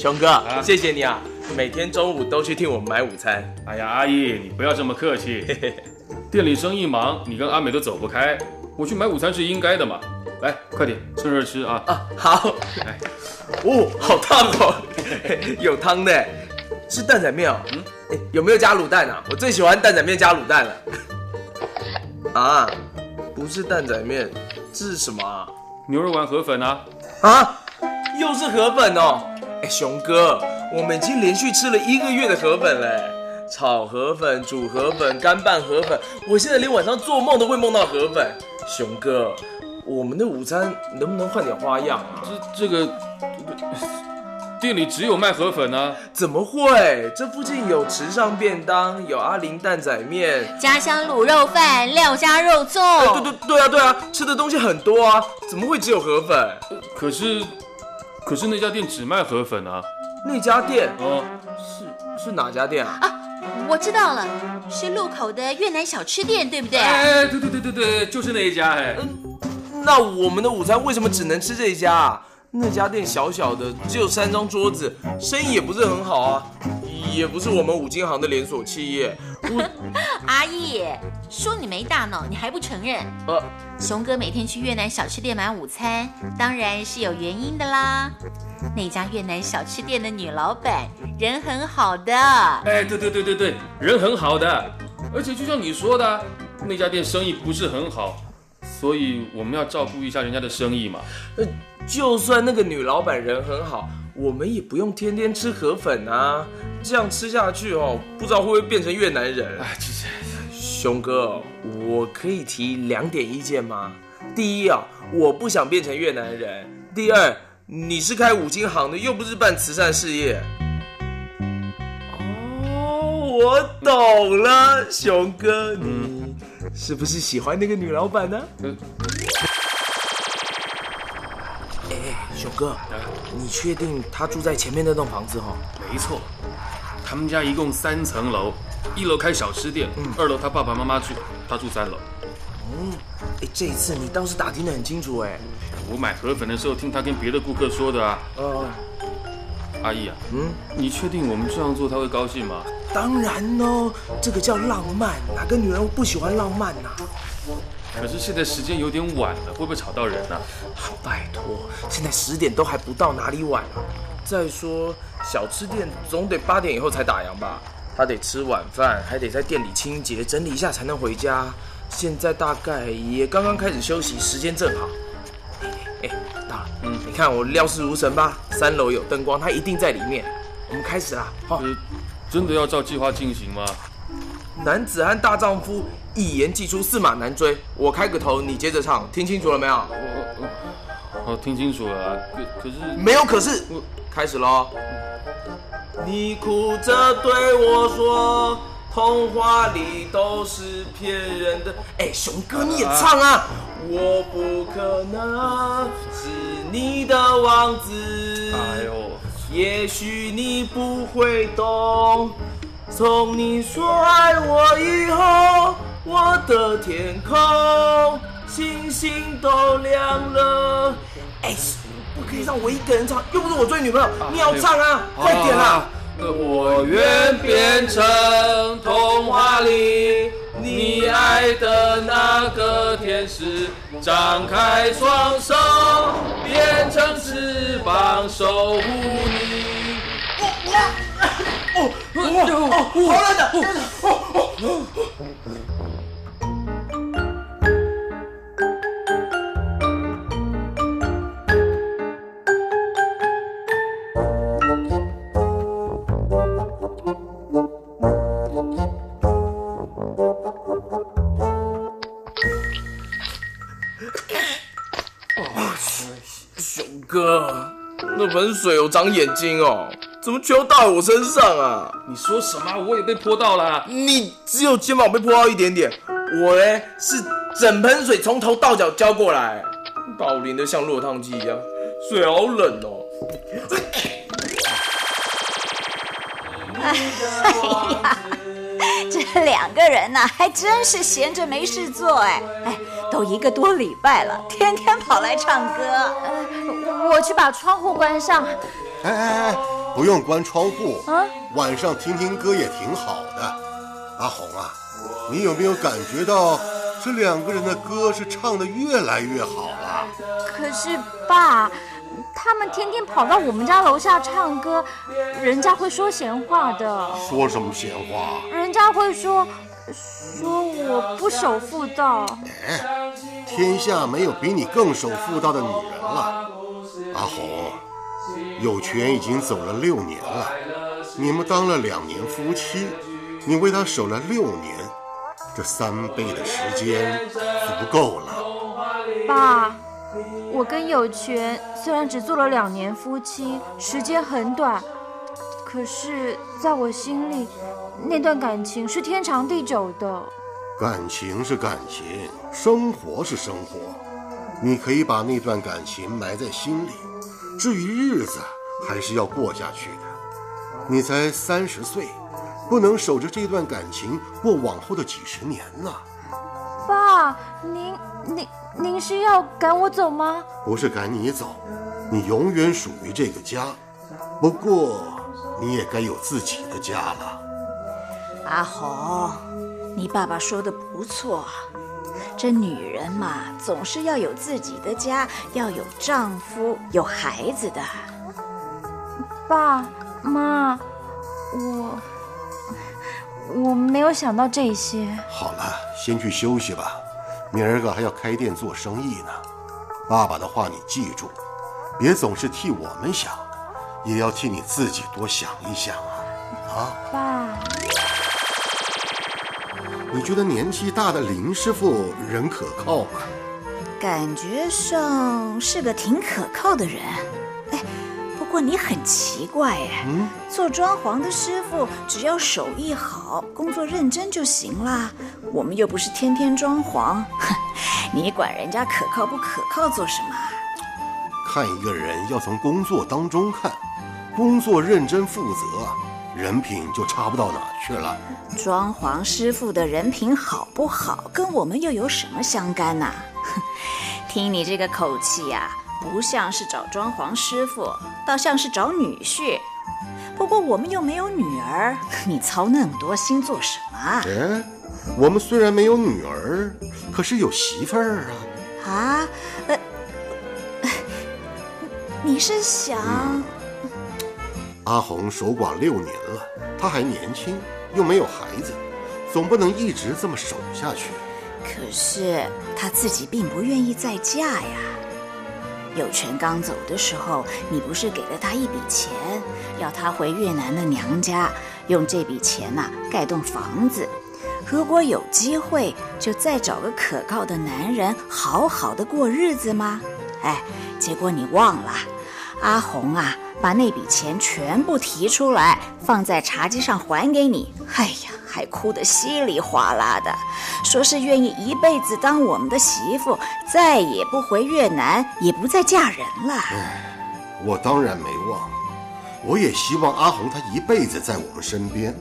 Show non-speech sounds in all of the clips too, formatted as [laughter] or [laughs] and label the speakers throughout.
Speaker 1: 熊哥，谢谢你啊，每天中午都去替我们买午餐。
Speaker 2: 哎呀，阿姨，你不要这么客气。店里生意忙，你跟阿美都走不开，我去买午餐是应该的嘛。来，快点，趁热吃啊！
Speaker 1: 啊，好。
Speaker 2: 哎，
Speaker 1: 哦，好烫哦，[laughs] 有汤的，是蛋仔面哦。嗯，哎，有没有加卤蛋啊？我最喜欢蛋仔面加卤蛋了。啊，不是蛋仔面，这是什么啊？
Speaker 2: 牛肉丸河粉啊！
Speaker 1: 啊，又是河粉哦。哎，熊哥，我们已经连续吃了一个月的河粉嘞，炒河粉、煮河粉、干拌河粉，我现在连晚上做梦都会梦到河粉。熊哥，我们的午餐能不能换点花样啊？
Speaker 2: 这这个店里只有卖河粉啊！
Speaker 1: 怎么会？这附近有池上便当，有阿林蛋仔面，
Speaker 3: 家乡卤肉饭，廖家肉粽。
Speaker 1: 哎，对对对啊对啊，吃的东西很多啊，怎么会只有河粉？
Speaker 2: 可是，可是那家店只卖河粉啊！
Speaker 1: 那家店
Speaker 2: 哦，
Speaker 1: 是是哪家店啊？
Speaker 3: 啊，我知道了，是路口的越南小吃店，对不对？
Speaker 2: 哎，对对对对对，就是那一家哎。
Speaker 1: 那我们的午餐为什么只能吃这一家啊？那家店小小的，只有三张桌子，生意也不是很好啊，也不是我们五金行的连锁企业。我 [laughs]
Speaker 3: 阿义，说你没大脑，你还不承认？
Speaker 1: 呃，
Speaker 3: 熊哥每天去越南小吃店买午餐，当然是有原因的啦。那家越南小吃店的女老板人很好的，
Speaker 2: 哎，对对对对对，人很好的，而且就像你说的，那家店生意不是很好，所以我们要照顾一下人家的生意嘛。
Speaker 1: 呃，就算那个女老板人很好，我们也不用天天吃河粉啊，这样吃下去哦，不知道会不会变成越南人。
Speaker 2: 哎，其实
Speaker 1: 熊哥，我可以提两点意见吗？第一啊，我不想变成越南人；第二，你是开五金行的，又不是办慈善事业。哦，我懂了，熊哥，你是不是喜欢那个女老板呢？
Speaker 2: 呃
Speaker 1: 哎，熊哥，你确定他住在前面那栋房子哦？
Speaker 2: 没错，他们家一共三层楼，一楼开小吃店，二楼他爸爸妈妈住，他住三楼。
Speaker 1: 嗯，哎，这一次你倒是打听得很清楚哎。
Speaker 2: 我买河粉的时候听他跟别的顾客说的啊。
Speaker 1: 呃，
Speaker 2: 阿姨啊，
Speaker 1: 嗯，
Speaker 2: 你确定我们这样做他会高兴吗？
Speaker 1: 当然哦，这个叫浪漫，哪个女人不喜欢浪漫呐、
Speaker 2: 可是现在时间有点晚了，会不会吵到人呢啊？
Speaker 1: 拜托，现在十点都还不到，哪里晚啊？再说，小吃店总得八点以后才打烊吧？他得吃晚饭，还得在店里清洁整理一下才能回家。现在大概也刚刚开始休息，时间正好。哎，到了，嗯，你看我料事如神吧？三楼有灯光，他一定在里面。我们开始啦，好、
Speaker 2: 呃，真的要照计划进行吗？
Speaker 1: 男子汉大丈夫，一言既出，驷马难追。我开个头，你接着唱，听清楚了没有？
Speaker 2: 我，听清楚了啊，可可是
Speaker 1: 没有，可是开始喽。你哭着对我说，童话里都是骗人的。哎，熊哥你也唱啊！我不可能是你的王子。
Speaker 2: 哎呦，
Speaker 1: 也许你不会懂，从你说爱我以后，我的天空星星都亮了。哎，不可以让我一个人唱，又不是我追女朋友，你要唱啊，快点啦！
Speaker 2: 我愿变成童话里你爱的那个天使，张开双手，变成翅膀守护你。
Speaker 1: 哦哦哦，好冷的，哦哦熊那盆水有长眼睛哦，怎么全都到我身上啊？
Speaker 2: 你说什么？我也被泼到了。
Speaker 1: 你只有肩膀被泼到一点点，我嘞是整盆水从头到脚浇过来，把我淋得像落汤鸡一样，水好冷哦。
Speaker 4: 哎呀，这两个人呐，还真是闲着没事做哎哎，都一个多礼拜了，天天跑来唱歌。
Speaker 5: 呃，我去把窗户关上。
Speaker 6: 哎哎哎，不用关窗户，啊，晚上听听歌也挺好的。阿红啊，你有没有感觉到这两个人的歌是唱的越来越好了？
Speaker 5: 可是爸。他们天天跑到我们家楼下唱歌，人家会说闲话的。
Speaker 6: 说什么闲话？
Speaker 5: 人家会说，说我不守妇道。
Speaker 6: 哎，天下没有比你更守妇道的女人了。阿红，有权已经走了六年了，你们当了两年夫妻，你为他守了六年，这三倍的时间足够了。
Speaker 5: 爸。我跟有权虽然只做了两年夫妻，时间很短，可是在我心里，那段感情是天长地久的。
Speaker 6: 感情是感情，生活是生活，你可以把那段感情埋在心里，至于日子，还是要过下去的。你才三十岁，不能守着这段感情过往后的几十年呢。
Speaker 5: 爸，您您。您是要赶我走吗？
Speaker 6: 不是赶你走，你永远属于这个家。不过，你也该有自己的家了。
Speaker 4: 阿红，你爸爸说的不错，这女人嘛，总是要有自己的家，要有丈夫、有孩子的。
Speaker 5: 爸妈，我我没有想到这些。
Speaker 6: 好了，先去休息吧。明儿个还要开店做生意呢，爸爸的话你记住，别总是替我们想，也要替你自己多想一想啊！啊，
Speaker 5: 爸，
Speaker 6: 你觉得年纪大的林师傅人可靠吗？
Speaker 4: 感觉上是个挺可靠的人。哎不过你很奇怪哎，做装潢的师傅只要手艺好，工作认真就行啦。我们又不是天天装潢，哼，[laughs] 你管人家可靠不可靠做什么？
Speaker 6: 看一个人要从工作当中看，工作认真负责，人品就差不到哪去了。
Speaker 4: 装潢师傅的人品好不好，跟我们又有什么相干呢？哼，[laughs] 听你这个口气呀。不像是找装潢师傅，倒像是找女婿。不过我们又没有女儿，[laughs] 你操那么多心做什么？
Speaker 6: 哎，我们虽然没有女儿，可是有媳妇儿
Speaker 4: 啊！啊？呃，[laughs] 你是想……
Speaker 6: 阿红守寡六年了，她还年轻，又没有孩子，总不能一直这么守下去。
Speaker 4: 可是她自己并不愿意再嫁呀。有权刚走的时候，你不是给了他一笔钱，要他回越南的娘家，用这笔钱呐盖栋房子。如果有机会，就再找个可靠的男人，好好的过日子吗？哎，结果你忘了，阿红啊，把那笔钱全部提出来，放在茶几上还给你。哎呀！还哭得稀里哗啦的，说是愿意一辈子当我们的媳妇，再也不回越南，也不再嫁人了。
Speaker 6: 我当然没忘，我也希望阿红她一辈子在我们身边。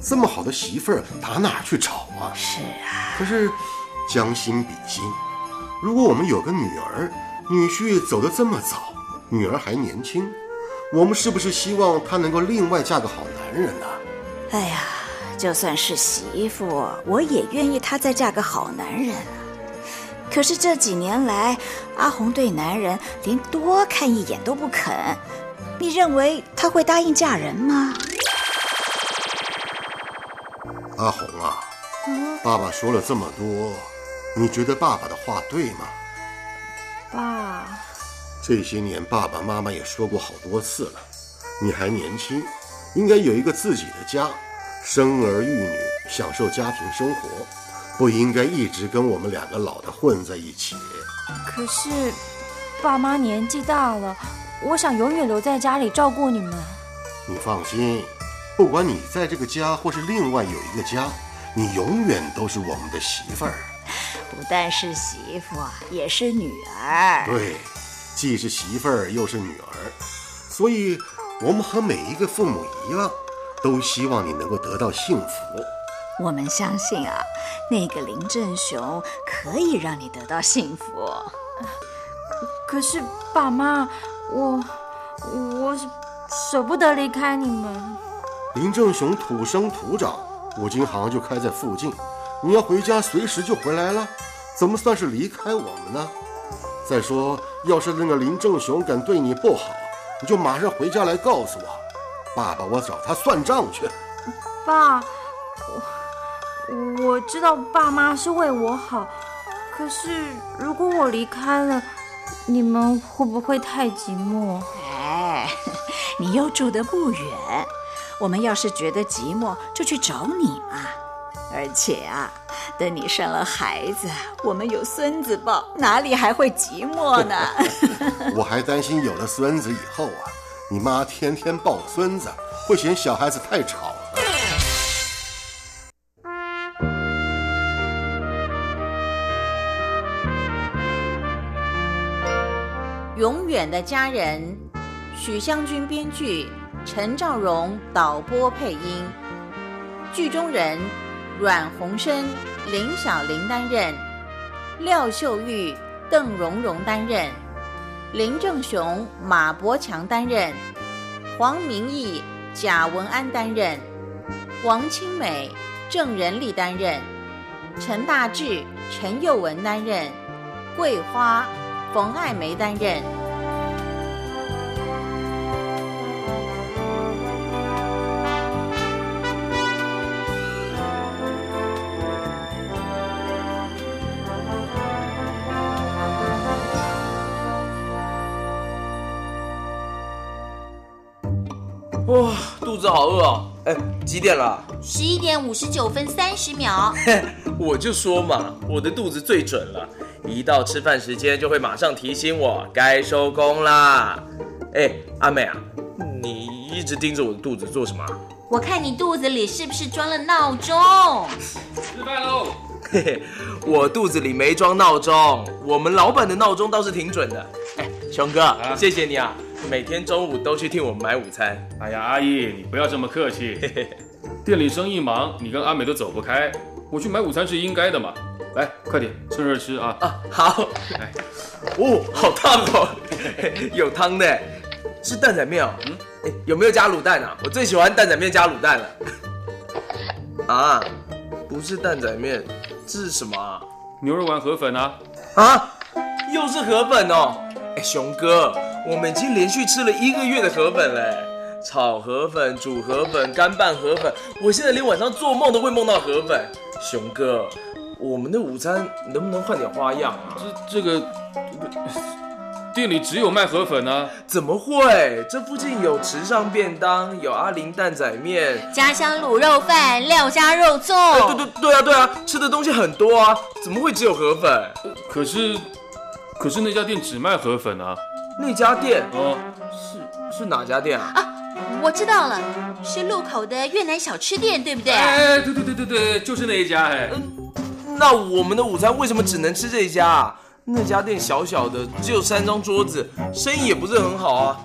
Speaker 6: 这么好的媳妇儿，打哪去找啊？
Speaker 4: 是啊。
Speaker 6: 可是将心比心，如果我们有个女儿，女婿走得这么早，女儿还年轻，我们是不是希望她能够另外嫁个好男人呢？
Speaker 4: 哎呀。就算是媳妇，我也愿意她再嫁个好男人。可是这几年来，阿红对男人连多看一眼都不肯。你认为她会答应嫁人吗？
Speaker 6: 阿红啊，爸爸说了这么多，你觉得爸爸的话对吗？
Speaker 5: 爸，
Speaker 6: 这些年爸爸妈妈也说过好多次了，你还年轻，应该有一个自己的家。生儿育女，享受家庭生活，不应该一直跟我们两个老的混在一起。
Speaker 5: 可是，爸妈年纪大了，我想永远留在家里照顾你们。
Speaker 6: 你放心，不管你在这个家，或是另外有一个家，你永远都是我们的媳妇儿。[laughs]
Speaker 4: 不但是媳妇，也是女儿。
Speaker 6: 对，既是媳妇儿，又是女儿，所以我们和每一个父母一样，都希望你能够得到幸福。
Speaker 4: 我们相信啊，那个林正雄可以让你得到幸福。
Speaker 5: 可是爸妈，我我舍不得离开你们。
Speaker 6: 林正雄土生土长，五金行就开在附近，你要回家随时就回来了，怎么算是离开我们呢？再说，要是那个林正雄敢对你不好，你就马上回家来告诉我，爸爸我找他算账去。
Speaker 5: 爸，我我知道爸妈是为我好，可是如果我离开了，你们会不会太寂寞？
Speaker 4: 哎，[laughs] 你又住得不远，我们要是觉得寂寞，就去找你嘛。而且啊，等你生了孩子，我们有孙子抱，哪里还会寂寞呢？[laughs]
Speaker 6: 我还担心有了孙子以后啊，你妈天天抱孙子，会嫌小孩子太吵了。
Speaker 3: 永远的家人，许湘君编剧，陈兆荣导播配音。剧中人阮鸿生、林小玲担任，廖秀玉、邓蓉蓉担任，林正雄、马伯强担任，黄明义、贾文安担任，王清美、郑仁利担任，陈大志、陈佑文担任，桂花。冯爱梅担任。
Speaker 1: 子好饿哦！哎，几点了？
Speaker 3: 十一点五十九分三十秒。[laughs]
Speaker 1: 我就说嘛，我的肚子最准了，一到吃饭时间就会马上提醒我该收工啦。哎，阿美啊，你一直盯着我的肚子做什么？
Speaker 3: 我看你肚子里是不是装了闹钟？
Speaker 2: 吃饭喽！
Speaker 1: 嘿嘿，我肚子里没装闹钟，我们老板的闹钟倒是挺准的。哎，熊哥，谢谢你啊，每天中午都去替我们买午餐。
Speaker 2: 哎呀，阿姨，你不要这么客气。[laughs] 店里生意忙，你跟阿美都走不开，我去买午餐是应该的嘛。来，快点，趁热吃啊！
Speaker 1: 啊，好。哎，哦，好烫哦，[laughs] 有汤的，是蛋仔面哦。嗯，哎，有没有加卤蛋啊？我最喜欢蛋仔面加卤蛋了。啊，不是蛋仔面，这是什么啊？
Speaker 2: 牛肉丸河粉啊！
Speaker 1: 啊，又是河粉哦！哎，熊哥，我们已经连续吃了一个月的河粉嘞，炒河粉、煮河粉、干拌河粉，我现在连晚上做梦都会梦到河粉。熊哥，我们的午餐能不能换点花样啊？
Speaker 2: 这这个店里只有卖河粉啊？
Speaker 1: 怎么会？这附近有池上便当，有阿林蛋仔面，
Speaker 3: 家乡卤肉饭，廖家肉粽。
Speaker 1: 哎，对对对啊对啊，吃的东西很多啊，怎么会只有河粉？
Speaker 2: 可是可是那家店只卖河粉啊？
Speaker 1: 那家店
Speaker 2: 哦，
Speaker 1: 是是哪家店啊？
Speaker 3: 啊，我知道了，是路口的越南小吃店，对不对？
Speaker 2: 哎，对对对对对，就是那一家哎。
Speaker 1: 那我们的午餐为什么只能吃这一家啊？那家店小小的，只有三张桌子，生意也不是很好啊，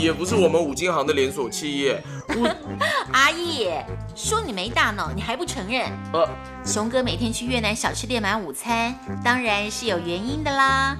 Speaker 1: 也不是我们五金行的连锁企业。我 [laughs]
Speaker 3: 阿义说你没大脑，你还不承认？
Speaker 1: 呃，
Speaker 3: 熊哥每天去越南小吃店买午餐，当然是有原因的啦。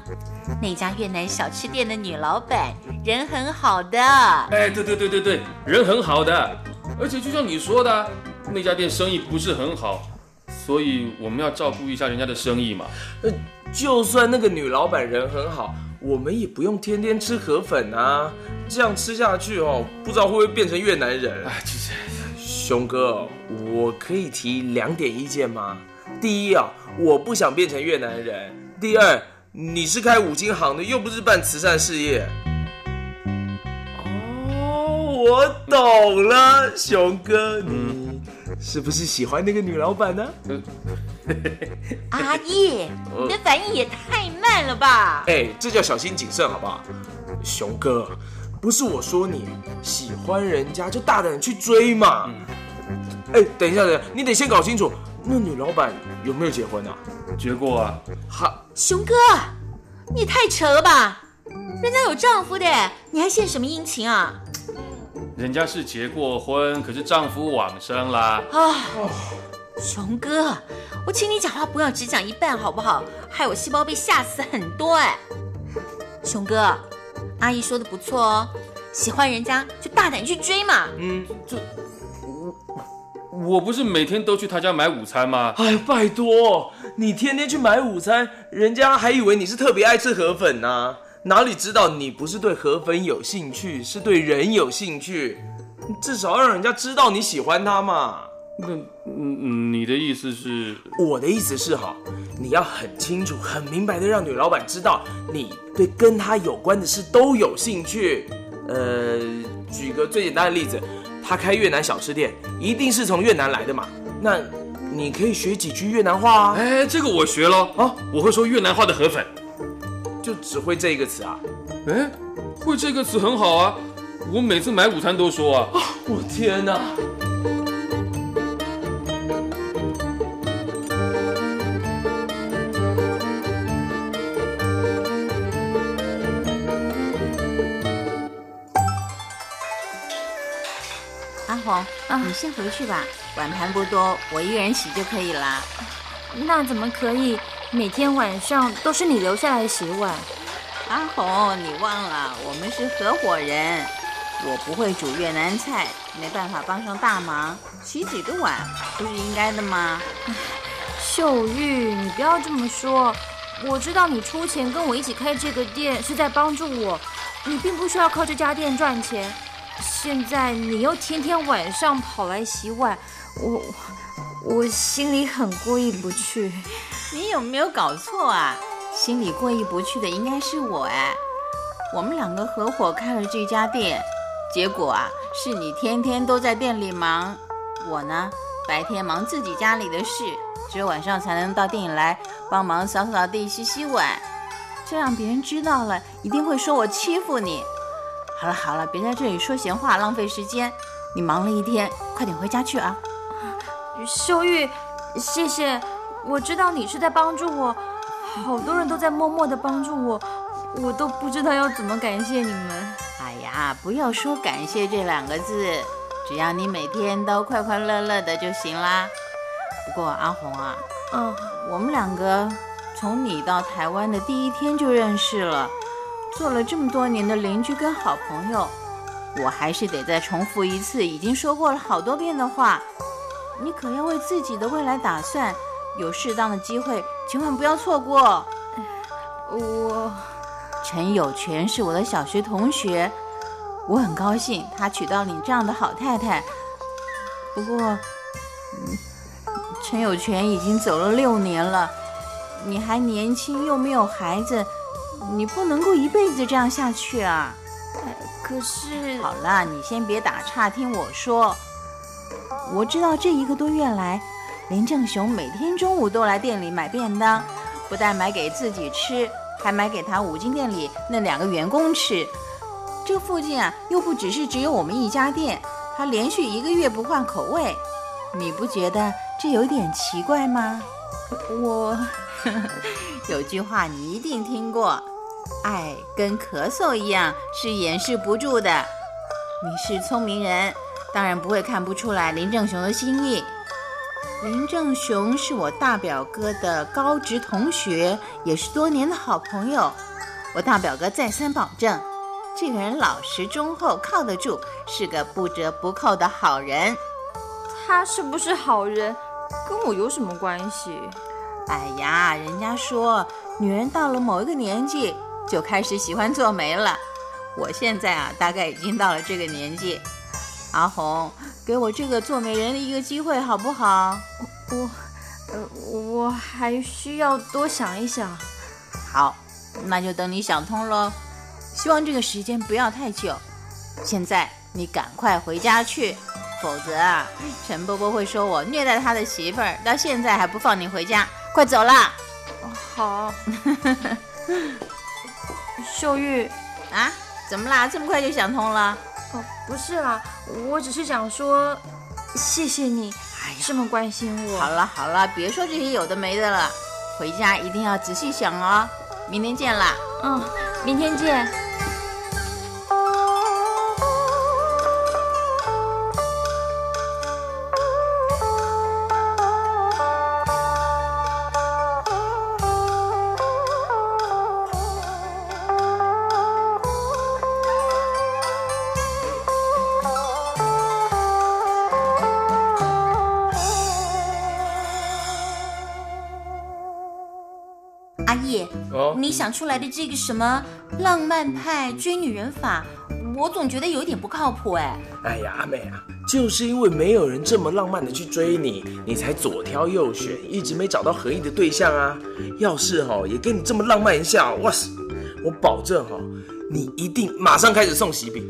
Speaker 3: 那家越南小吃店的女老板人很好的。
Speaker 2: 哎，对对对对对，人很好的，而且就像你说的，那家店生意不是很好，所以我们要照顾一下人家的生意嘛。
Speaker 1: 呃，就算那个女老板人很好，我们也不用天天吃河粉啊，这样吃下去哦，不知道会不会变成越南人。
Speaker 2: 哎，其实
Speaker 1: 熊哥，我可以提两点意见吗？第一啊，我不想变成越南人；第二，你是开五金行的，又不是办慈善事业。哦，我懂了，熊哥，你是不是喜欢那个女老板呢？
Speaker 2: 呃
Speaker 7: 阿叶，[laughs] 你的反应也太慢了吧？
Speaker 1: 哎，这叫小心谨慎，好不好？熊哥，不是我说你喜欢人家就大胆去追嘛。哎，等一下，等一下，你得先搞清楚，那女老板有没有结婚啊？
Speaker 2: 结过啊。
Speaker 1: 哈，
Speaker 7: 熊哥，你也太扯了吧！人家有丈夫的，你还献什么殷勤啊？
Speaker 2: 人家是结过婚，可是丈夫往生啦。
Speaker 7: 啊，熊哥，我请你讲话不要只讲一半好不好？害我细胞被吓死很多哎。熊哥，阿姨说的不错哦，喜欢人家就大胆去追嘛。
Speaker 2: 嗯，这我我不是每天都去他家买午餐吗？
Speaker 1: 哎，拜托，你天天去买午餐，人家还以为你是特别爱吃河粉呢。哪里知道你不是对河粉有兴趣，是对人有兴趣？至少让人家知道你喜欢他嘛。
Speaker 2: 那嗯，你的意思是？
Speaker 1: 我的意思是哈，你要很清楚、很明白的让女老板知道，你对跟她有关的事都有兴趣。呃，举个最简单的例子，他开越南小吃店，一定是从越南来的嘛。那你可以学几句越南话啊。
Speaker 2: 哎，这个我学了啊，我会说越南话的河粉。
Speaker 1: 就只会这一个词啊？
Speaker 2: 哎，会这个词很好啊！我每次买午餐都说啊。
Speaker 1: 我天哪！
Speaker 7: 红，啊，你先回去吧，碗盘不多，我一个人洗就可以了。
Speaker 5: 那怎么可以？每天晚上都是你留下来洗碗，
Speaker 7: 阿红，你忘了我们是合伙人，我不会煮越南菜，没办法帮上大忙，洗几个碗不是应该的吗？
Speaker 5: 秀玉，你不要这么说，我知道你出钱跟我一起开这个店是在帮助我，你并不需要靠这家店赚钱，现在你又天天晚上跑来洗碗，我我心里很过意不去。
Speaker 7: 你有没有搞错啊？心里过意不去的应该是我哎。我们两个合伙开了这家店，结果啊，是你天天都在店里忙，我呢白天忙自己家里的事，只有晚上才能到店里来帮忙扫扫地、洗洗碗。这样别人知道了，一定会说我欺负你。好了好了，别在这里说闲话，浪费时间。你忙了一天，快点回家去啊。
Speaker 5: 秀玉，谢谢。我知道你是在帮助我，好多人都在默默的帮助我，我都不知道要怎么感谢你们。
Speaker 7: 哎呀，不要说感谢这两个字，只要你每天都快快乐乐的就行啦。不过阿红啊，嗯，我们两个从你到台湾的第一天就认识了，做了这么多年的邻居跟好朋友，我还是得再重复一次已经说过了好多遍的话，你可要为自己的未来打算。有适当的机会，千万不要错过。
Speaker 5: 我
Speaker 7: 陈有权是我的小学同学，我很高兴他娶到你这样的好太太。不过，陈有权已经走了六年了，你还年轻又没有孩子，你不能够一辈子这样下去啊。
Speaker 5: 可是，
Speaker 7: 好了，你先别打岔，听我说。我知道这一个多月来。林正雄每天中午都来店里买便当，不但买给自己吃，还买给他五金店里那两个员工吃。这附近啊，又不只是只有我们一家店，他连续一个月不换口味，你不觉得这有点奇怪吗？
Speaker 5: 我 [laughs]
Speaker 7: 有句话你一定听过，爱跟咳嗽一样是掩饰不住的。你是聪明人，当然不会看不出来林正雄的心意。林正雄是我大表哥的高职同学，也是多年的好朋友。我大表哥再三保证，这个人老实忠厚，靠得住，是个不折不扣的好人。
Speaker 5: 他是不是好人，跟我有什么关系？
Speaker 7: 哎呀，人家说女人到了某一个年纪就开始喜欢做媒了。我现在啊，大概已经到了这个年纪。阿红。给我这个做媒人的一个机会，好不好？
Speaker 5: 我，呃，我还需要多想一想。
Speaker 7: 好，那就等你想通喽。希望这个时间不要太久。现在你赶快回家去，
Speaker 3: 否则啊，陈伯伯会说我虐待他的媳妇儿，到现在还不放你回家。快走啦！
Speaker 5: 好，[laughs] 秀玉，
Speaker 3: 啊，怎么啦？这么快就想通了？
Speaker 5: 哦，不是啦，我只是想说，谢谢你这么关心我。
Speaker 3: 好了好了，别说这些有的没的了，回家一定要仔细想哦。明天见啦。
Speaker 5: 嗯，明天见。
Speaker 3: 你想出来的这个什么浪漫派追女人法，我总觉得有点不靠谱哎。
Speaker 1: 哎呀，阿美啊，就是因为没有人这么浪漫的去追你，你才左挑右选，一直没找到合意的对象啊。要是哈、也跟你这么浪漫一下，哇塞，我保证哈、你一定马上开始送喜饼。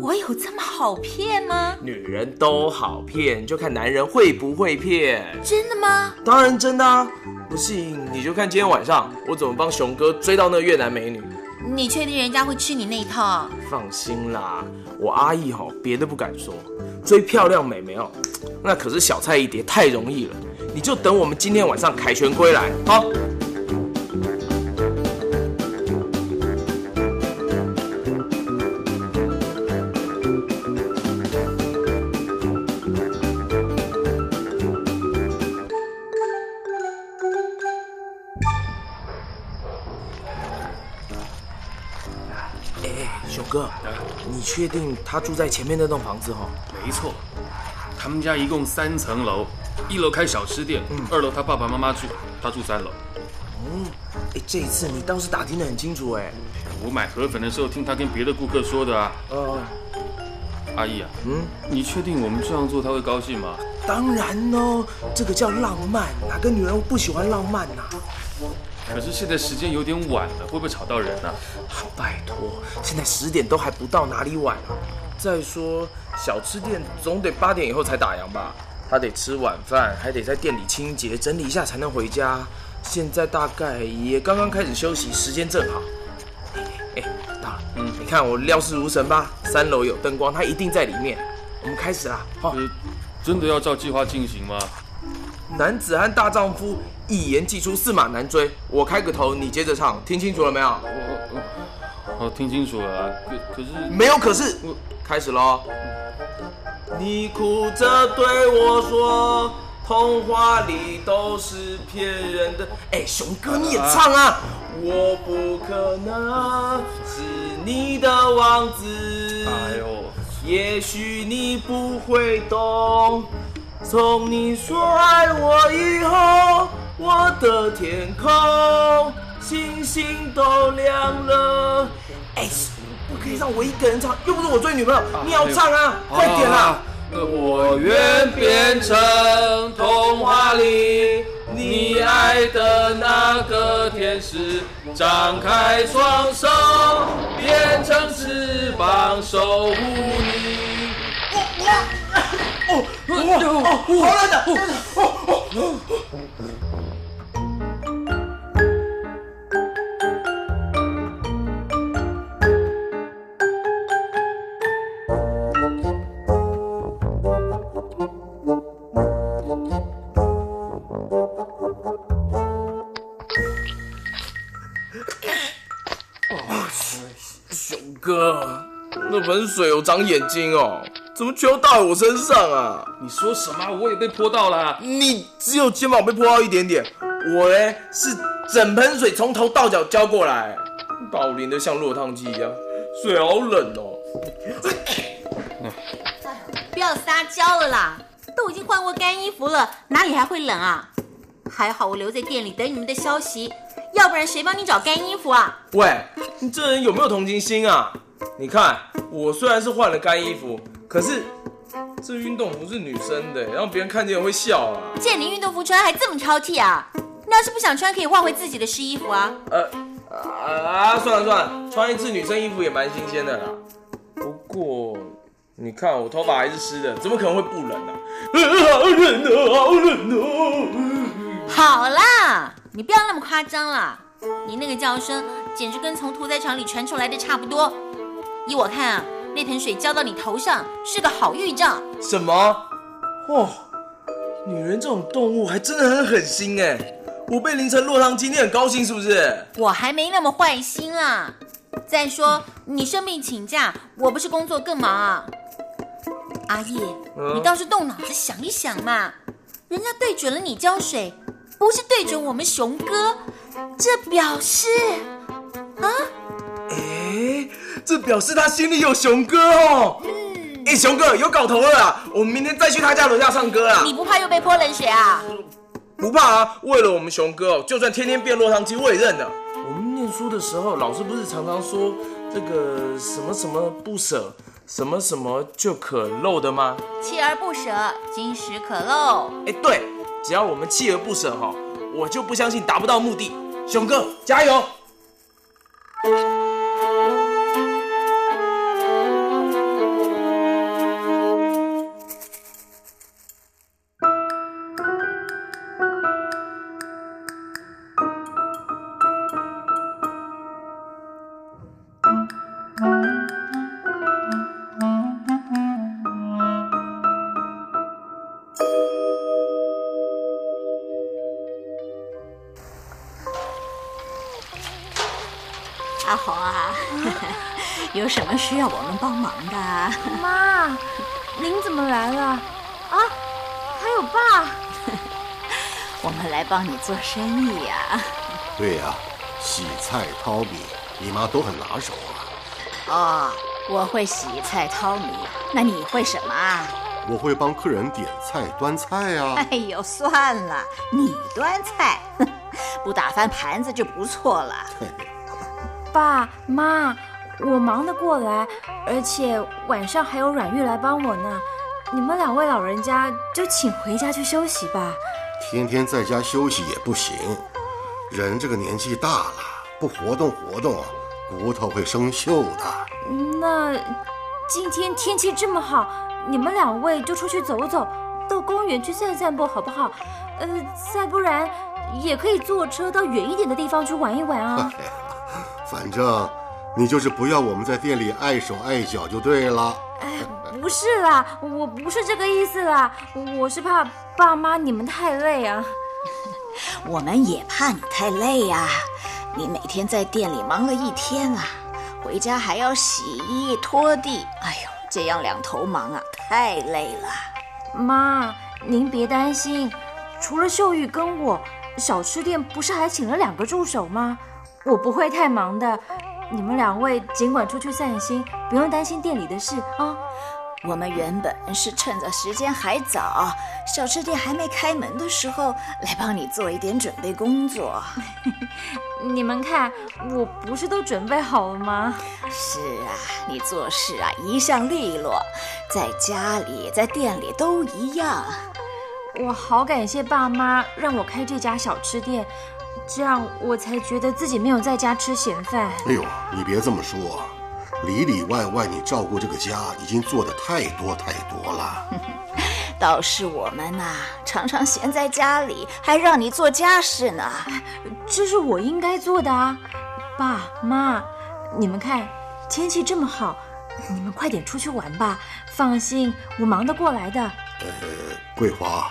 Speaker 3: 我有这么好骗吗？
Speaker 1: 女人都好骗，就看男人会不会骗。
Speaker 3: 真的吗？
Speaker 1: 当然真的啊，不信你就看今天晚上我怎么帮熊哥追到那个越南美女。
Speaker 3: 你确定人家会吃你那一套？
Speaker 1: 放心啦，我阿义吼别的不敢说，追漂亮美眉哦，那可是小菜一碟，太容易了。你就等我们今天晚上凯旋归来，好。确定他住在前面那栋房子哦？
Speaker 2: 没错，他们家一共三层楼，一楼开小吃店，二楼他爸爸妈妈住，他住三楼。
Speaker 1: 哎，这一次你倒是打听得很清楚哎。
Speaker 2: 我买河粉的时候听他跟别的顾客说的啊。
Speaker 1: 呃，
Speaker 2: 阿姨啊，
Speaker 1: 嗯，
Speaker 2: 你确定我们这样做他会高兴吗？
Speaker 1: 当然哦，这个叫浪漫，哪个女人不喜欢浪漫呐、
Speaker 2: 可是现在时间有点晚了，会不会吵到人呢？
Speaker 1: 啊拜托，现在十点都还不到，哪里晚啊？再说小吃店总得八点以后才打烊吧？他得吃晚饭，还得在店里清洁整理一下才能回家。现在大概也刚刚开始休息，时间正好。哎哎，到了，嗯，你看我料事如神吧？三楼有灯光，他一定在里面。我们开始啦！好、
Speaker 2: 呃，真的要照计划进行吗？
Speaker 1: 男子汉大丈夫，一言既出，驷马难追。我开个头，你接着唱，听清楚了没有？
Speaker 2: 我，听清楚了啊，可可是
Speaker 1: 没有可是，开始喽。你哭着对我说，童话里都是骗人的。哎，熊哥你也唱啊！我不可能是你的王子。
Speaker 2: 哎呦，
Speaker 1: 也许你不会懂，从你说爱我以后，我的天空星星都亮了。哎，不可以让我一个人唱，又不是我追女朋友，你要唱啊，快点啦！
Speaker 2: 呃我愿变成童话里你爱的那个天使，张开双手，变成翅膀守护你。
Speaker 1: 哦哦哦，好冷的！哦哦熊哥，那盆水有长眼睛哦，怎么全都倒在我身上啊？
Speaker 2: 你说什么？我也被泼到了。
Speaker 1: 你只有肩膀被泼到一点点，我嘞是整盆水从头到脚浇过来，把我淋得像落汤鸡一样，水好冷哦。
Speaker 3: 不要撒娇了啦，都已经换过干衣服了，哪里还会冷啊？还好我留在店里等你们的消息，要不然谁帮你找干衣服啊？
Speaker 1: 喂，你这人有没有同情心啊？你看，我虽然是换了干衣服，可是这运动服是女生的，让别人看见会笑啊。
Speaker 3: 见你运动服穿还这么挑剔啊？你要是不想穿，可以换回自己的湿衣服啊。
Speaker 1: 呃啊，算了算了，穿一次女生衣服也蛮新鲜的啦。不过你看我头发还是湿的，怎么可能会不冷呢、好冷哦，好冷哦！
Speaker 3: 好啦，你不要那么夸张啦！你那个叫声简直跟从屠宰场里传出来的差不多。依我看啊，那盆水浇到你头上是个好预兆。
Speaker 1: 什么？哦，女人这种动物还真的很狠心哎！我被淋成落汤鸡，你很高兴是不是？
Speaker 3: 我还没那么坏心啊。再说你生病请假，我不是工作更忙啊。阿叶，
Speaker 1: 嗯
Speaker 3: 你倒是动脑子想一想嘛。人家对准了你浇水，不是对准我们熊哥，这表示啊，
Speaker 1: 哎，这表示他心里有熊哥哦。哎，熊哥有搞头了啦！我们明天再去他家楼下唱歌啦。
Speaker 3: 你不怕又被泼冷水啊？
Speaker 1: 不怕啊，为了我们熊哥哦，就算天天变落汤鸡我也认的。我们念书的时候，老师不是常常说这个什么什么不舍，什么什么就可漏的吗？
Speaker 3: 锲而不舍，金石可镂。
Speaker 1: 哎，对，只要我们锲而不舍哈，我就不相信达不到目的。熊哥，加油！
Speaker 4: 有什么需要我们帮忙的？
Speaker 5: 妈，您怎么来了？啊，还有爸，[laughs]
Speaker 4: 我们来帮你做生意呀、
Speaker 6: 对呀、洗菜淘米，你妈都很拿手啊。
Speaker 4: 哦，我会洗菜淘米，那你会什么啊？
Speaker 6: 我会帮客人点菜端菜啊。[laughs]
Speaker 4: 哎呦，算了，你端菜，[laughs] 不打翻盘子就不错了。
Speaker 5: 爸妈，我忙得过来，而且晚上还有阮玉来帮我呢。你们两位老人家就请回家去休息吧。
Speaker 6: 天天在家休息也不行，人这个年纪大了，不活动活动，骨头会生锈的。
Speaker 5: 那今天天气这么好，你们两位就出去走走，到公园去散散步，好不好？呃，再不然也可以坐车到远一点的地方去玩一玩啊。[laughs]
Speaker 6: 反正你就是不要我们在店里碍手碍脚就对了。
Speaker 5: 哎不是啦，我不是这个意思啦，我是怕爸妈你们太累啊。[laughs]
Speaker 4: 我们也怕你太累呀、你每天在店里忙了一天啊，回家还要洗衣拖地，哎呦，这样两头忙啊，太累了。
Speaker 5: 妈，您别担心，除了秀玉跟我，小吃店不是还请了两个助手吗？我不会太忙的。你们两位尽管出去散心，不用担心店里的事啊。
Speaker 4: 我们原本是趁着时间还早，小吃店还没开门的时候，来帮你做一点准备工作。[laughs]
Speaker 5: 你们看，我不是都准备好了吗？
Speaker 4: 是啊，你做事啊一向利落，在家里在店里都一样。
Speaker 5: 我好感谢爸妈让我开这家小吃店，这样我才觉得自己没有在家吃闲饭。
Speaker 6: 哎呦，你别这么说，里里外外你照顾这个家已经做的太多太多了。[laughs]
Speaker 4: 倒是我们呐、常常闲在家里，还让你做家事呢。
Speaker 5: 这是我应该做的啊！爸妈，你们看，天气这么好，你们快点出去玩吧。放心，我忙得过来的。
Speaker 6: 呃桂花，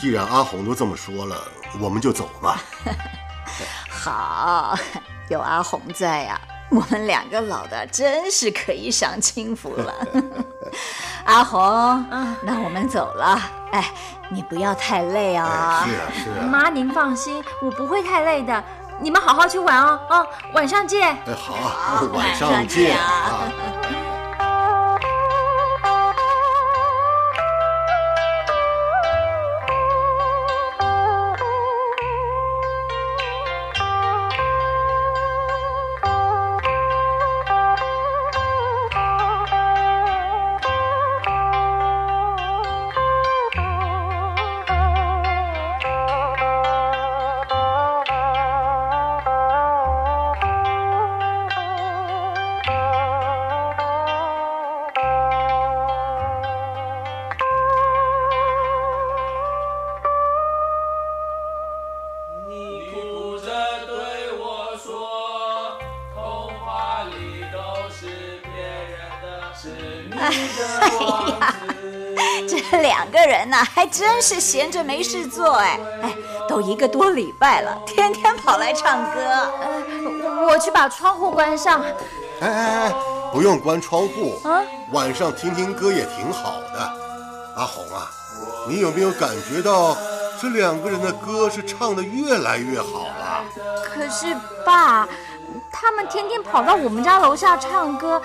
Speaker 6: 既然阿红都这么说了，我们就走吧。[laughs]
Speaker 4: 好，有阿红在呀、我们两个老的真是可以享清福了。[laughs] 阿红，那我们走了。哎，你不要太累啊、
Speaker 6: 哎，是啊，是啊。
Speaker 5: 妈，您放心，我不会太累的。你们好好去玩哦，哦，晚上见。
Speaker 6: 哎，好啊，晚上见啊。
Speaker 4: 人呐、还真是闲着没事做哎哎，都一个多礼拜了，天天跑来唱歌。
Speaker 5: 呃，我去把窗户关上。
Speaker 6: 哎哎哎，不用关窗户，
Speaker 5: 啊
Speaker 6: 晚上听听歌也挺好的。阿红啊，你有没有感觉到这两个人的歌是唱的越来越好了？
Speaker 5: 可是爸，他们天天跑到我们家楼下唱歌，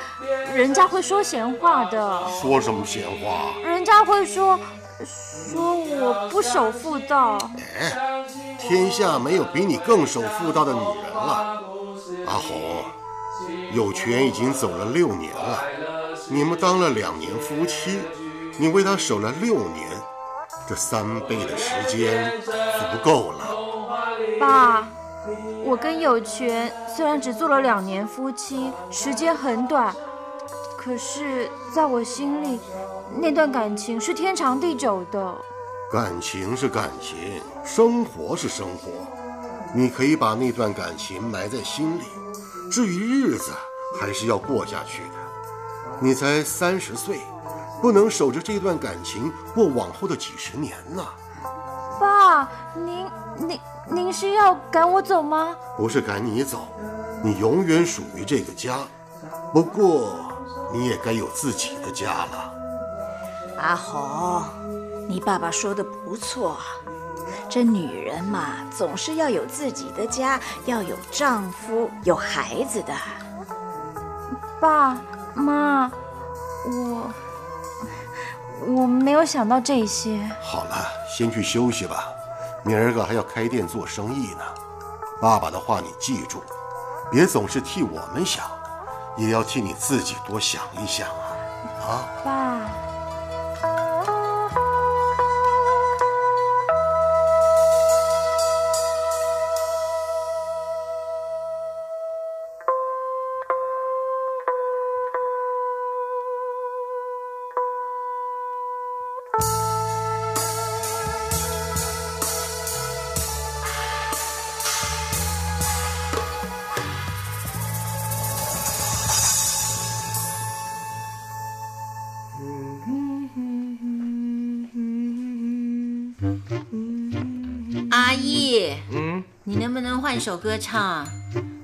Speaker 5: 人家会说闲话的。
Speaker 6: 说什么闲话？
Speaker 5: 人家会说说我不守妇道。
Speaker 6: 哎，天下没有比你更守妇道的女人了。阿红，有权已经走了六年了，你们当了两年夫妻，你为他守了六年，这三倍的时间足够了。
Speaker 5: 爸，我跟有权虽然只做了两年夫妻，时间很短，可是在我心里，那段感情是天长地久的。
Speaker 6: 感情是感情，生活是生活，你可以把那段感情埋在心里，至于日子，还是要过下去的。你才三十岁，不能守着这段感情过往后的几十年呢。
Speaker 5: 爸，您您您是要赶我走吗？
Speaker 6: 不是赶你走，你永远属于这个家。不过，你也该有自己的家了。
Speaker 4: 阿红，你爸爸说的不错，这女人嘛，总是要有自己的家，要有丈夫、有孩子的。
Speaker 5: 爸妈，我我没有想到这些。
Speaker 6: 好了，先去休息吧，明儿个还要开店做生意呢。爸爸的话你记住，别总是替我们想，也要替你自己多想一想啊！啊，
Speaker 5: 爸。
Speaker 3: 换首歌唱啊？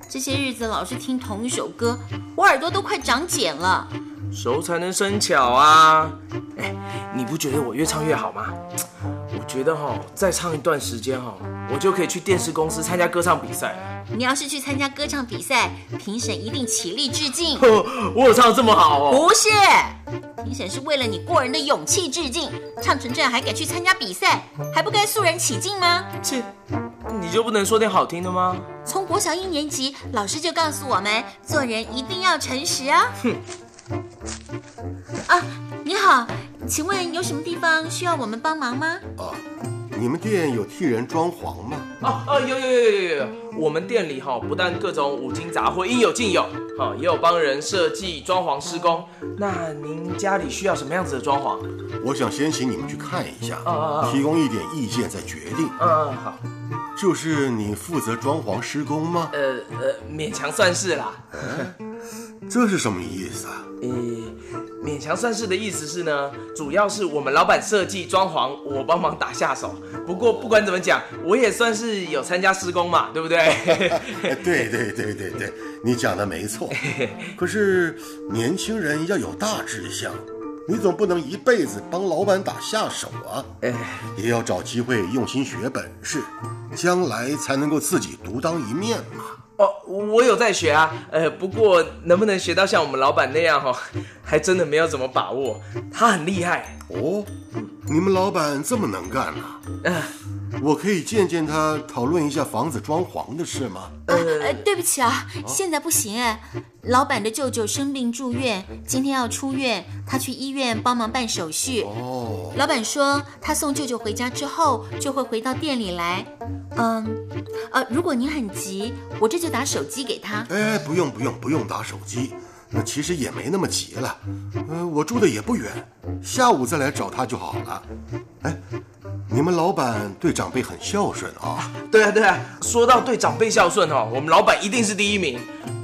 Speaker 3: 这些日子老是听同一首歌，我耳朵都快长茧了。
Speaker 1: 熟才能生巧啊！哎，你不觉得我越唱越好吗？我觉得哈、再唱一段时间哈、我就可以去电视公司参加歌唱比赛了。
Speaker 3: 你要是去参加歌唱比赛，评审一定起立致敬。
Speaker 1: 呵我有唱的这么好哦？
Speaker 3: 不是，评审是为了你过人的勇气致敬。唱成这样还敢去参加比赛，还不该肃然起敬吗？
Speaker 1: 切，你就不能说点好听的吗？
Speaker 3: 从国小一年级，老师就告诉我们，做人一定要诚实啊。
Speaker 1: 哼。
Speaker 3: 啊，你好，请问有什么地方需要我们帮忙吗？
Speaker 6: 啊，你们店有替人装潢吗？
Speaker 1: 啊啊，有有有有有有，我们店里哈、不但各种五金杂货应有尽有，哈、也有帮人设计装潢施工。那您家里需要什么样子的装潢？
Speaker 6: 我想先请你们去看一下提供一点意见再决定。
Speaker 1: 嗯嗯，好，
Speaker 6: 就是你负责装潢施工吗？
Speaker 1: 呃呃，勉强算是啦。[laughs]
Speaker 6: 这是什么意思啊？
Speaker 1: 呃，勉强算是的意思是呢，主要是我们老板设计装潢，我帮忙打下手。不过不管怎么讲，我也算是有参加施工嘛，对不对？
Speaker 6: 哎 [laughs] 对对对对对，你讲的没错。[laughs] 可是年轻人要有大志向，你总不能一辈子帮老板打下手啊，
Speaker 1: 哎，
Speaker 6: 也要找机会用心学本事，将来才能够自己独当一面嘛。
Speaker 1: 哦，我有在学啊，呃，不过能不能学到像我们老板那样哈、哦，还真的没有怎么把握。他很厉害，
Speaker 6: 哦，你们老板这么能干啊？
Speaker 1: 嗯、
Speaker 6: 我可以见见他，讨论一下房子装潢的事吗？
Speaker 3: 呃呃，对不起啊，现在不行哎。老板的舅舅生病住院，今天要出院，他去医院帮忙办手续。
Speaker 6: 哦，
Speaker 3: 老板说他送舅舅回家之后就会回到店里来。嗯，呃，如果您很急，我这就打手机给他。
Speaker 6: 哎，不用不用不用打手机，那其实也没那么急了。呃，我住的也不远，下午再来找他就好了。哎，你们老板对长辈很孝顺啊。[laughs]
Speaker 1: 对啊对啊，说到对长辈孝顺哦，我们老板一定是第一名。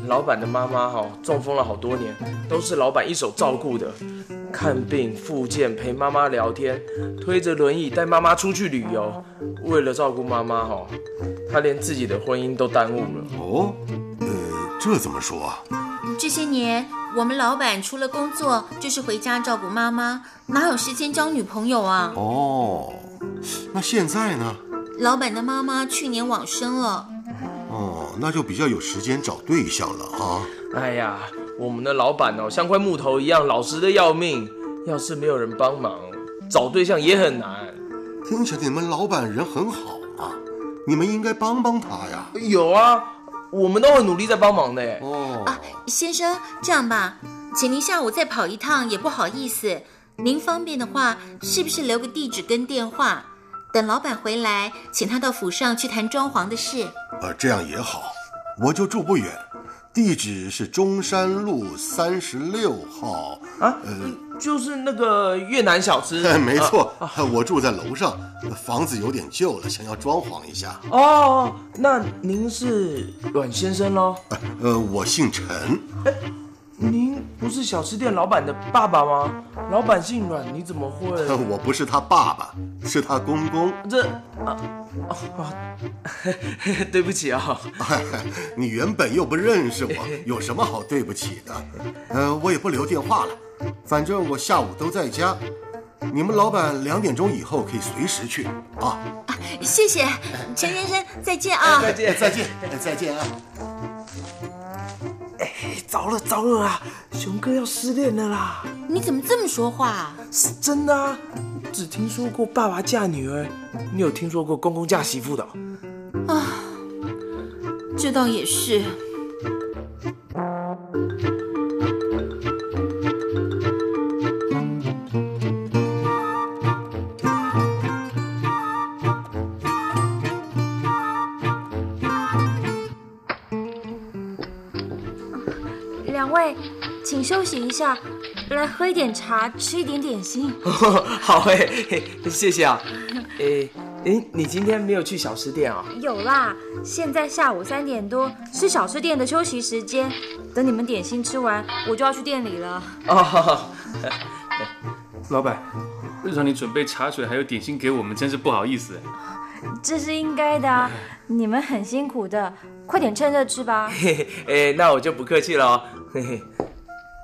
Speaker 1: 老板的妈妈哈中风了好多年，都是老板一手照顾的，看病、复健、陪妈妈聊天，推着轮椅带妈妈出去旅游。为了照顾妈妈哈，他连自己的婚姻都耽误了。
Speaker 6: 哦，呃，这怎么说？
Speaker 3: 这些年，我们老板除了工作就是回家照顾妈妈，哪有时间交女朋友啊？
Speaker 6: 哦，那现在呢？
Speaker 3: 老板的妈妈去年往生了。
Speaker 6: 哦，那就比较有时间找对象了啊。
Speaker 1: 哎呀，我们的老板哦，像块木头一样老实的要命，要是没有人帮忙，找对象也很难。
Speaker 6: 听起来你们老板人很好啊，你们应该帮帮他呀。
Speaker 1: 有啊，我们都很努力在帮忙的。
Speaker 6: 哦，
Speaker 3: 啊，先生，这样吧，请您下午再跑一趟也不好意思。您方便的话，是不是留个地址跟电话？等老板回来，请他到府上去谈装潢的事。
Speaker 6: 呃，这样也好，我就住不远，地址是中山路三十六号。
Speaker 1: 啊，就是那个越南小吃。[laughs]
Speaker 6: 没错，我住在楼上，房子有点旧了，想要装潢一下。
Speaker 1: 哦，那您是阮先生喽？
Speaker 6: 呃，我姓陈。
Speaker 1: 您不是小吃店老板的爸爸吗？老板姓阮，你怎么会？[laughs]
Speaker 6: 我不是他爸爸，是他公公。
Speaker 1: 这啊啊，[laughs] 对不起啊、[laughs]
Speaker 6: 你原本又不认识我，有什么好对不起的？呃，我也不留电话了，反正我下午都在家。你们老板两点钟以后可以随时去啊。
Speaker 3: 谢谢，陈先生，再见啊！
Speaker 1: 再见，
Speaker 6: 再见，再见啊！
Speaker 1: 糟了糟了啊！熊哥要失恋了啦！
Speaker 3: 你怎么这么说话？
Speaker 1: 是真的啊，只听说过爸爸嫁女儿，你有听说过公公嫁媳妇的哦？
Speaker 3: 啊，这倒也是。
Speaker 5: 请休息一下，来喝一点茶，吃一点点心。[laughs]
Speaker 1: 好哎、谢谢啊。哎，哎，你今天没有去小吃店啊？
Speaker 5: 有啦，现在下午三点多是小吃店的休息时间，等你们点心吃完，我就要去店里了。
Speaker 1: 哦，[laughs]
Speaker 2: 老板，让你准备茶水还有点心给我们，真是不好意思。
Speaker 5: 这是应该的啊，[laughs] 你们很辛苦的，快点趁热吃吧。
Speaker 1: 嘿嘿，诶，那我就不客气了哦。嘿嘿，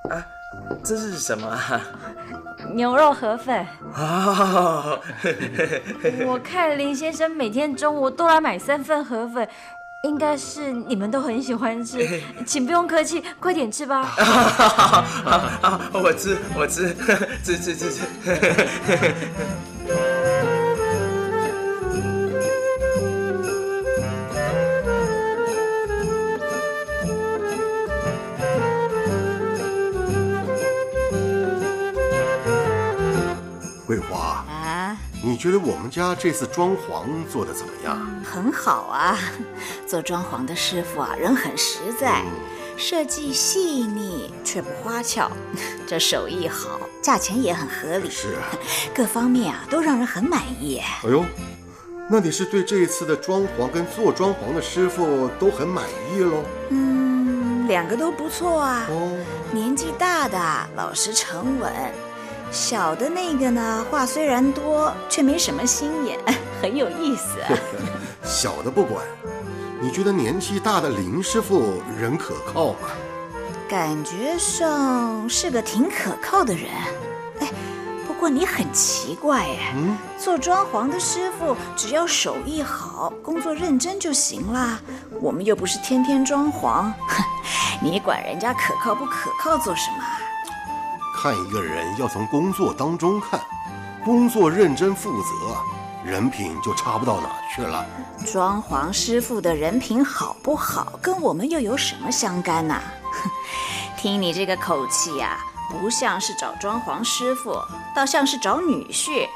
Speaker 1: 啊，这是什么啊？
Speaker 5: 牛肉河粉，
Speaker 1: 啊，
Speaker 5: 我看林先生每天中午都来买三份河粉，应该是你们都很喜欢吃，请不用客气，快点吃吧。[laughs]
Speaker 1: 啊，我吃，我吃，吃吃吃吃。
Speaker 6: 你觉得我们家这次装潢做的怎么样？
Speaker 4: 很好啊，[laughs] 做装潢的师傅啊，人很实在，设计细腻却不花俏，[laughs] 这手艺好，价钱也很合理，
Speaker 6: 是啊。[laughs]
Speaker 4: 各方面啊都让人很满意。
Speaker 6: 哎呦，那你是对这一次的装潢跟做装潢的师傅都很满意喽？
Speaker 4: 嗯，两个都不错啊。
Speaker 6: 哦，
Speaker 4: 年纪大的老实沉稳，小的那个呢，话虽然多，却没什么心眼，[laughs] 很有意思啊。[laughs]
Speaker 6: 小的不管，你觉得年纪大的林师傅人可靠吗？
Speaker 4: 感觉上是个挺可靠的人。哎，不过你很奇怪哎，
Speaker 6: 嗯，
Speaker 4: 做装潢的师傅只要手艺好，工作认真就行啦。我们又不是天天装潢，哼，[laughs] 你管人家可靠不可靠做什么？
Speaker 6: 看一个人要从工作当中看，工作认真负责，人品就差不到哪去了。
Speaker 4: 装潢师傅的人品好不好，跟我们又有什么相干呐、哼 [laughs] 听你这个口气呀、不像是找装潢师傅，倒像是找女婿。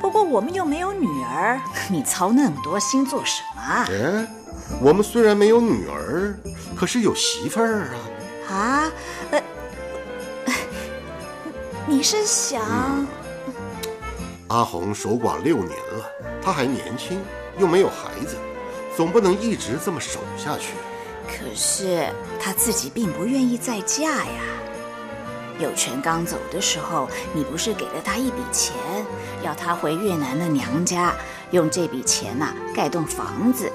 Speaker 4: 不过我们又没有女儿，[laughs] 你操那么多心做什么啊？
Speaker 6: 哎，我们虽然没有女儿，可是有媳妇儿啊。
Speaker 4: 啊，呃，你是想？
Speaker 6: 阿红守寡六年了，她还年轻，又没有孩子，总不能一直这么守下去。
Speaker 4: 可是她自己并不愿意再嫁呀。有权刚走的时候，你不是给了他一笔钱，要他回越南的娘家，用这笔钱呐、盖栋房子。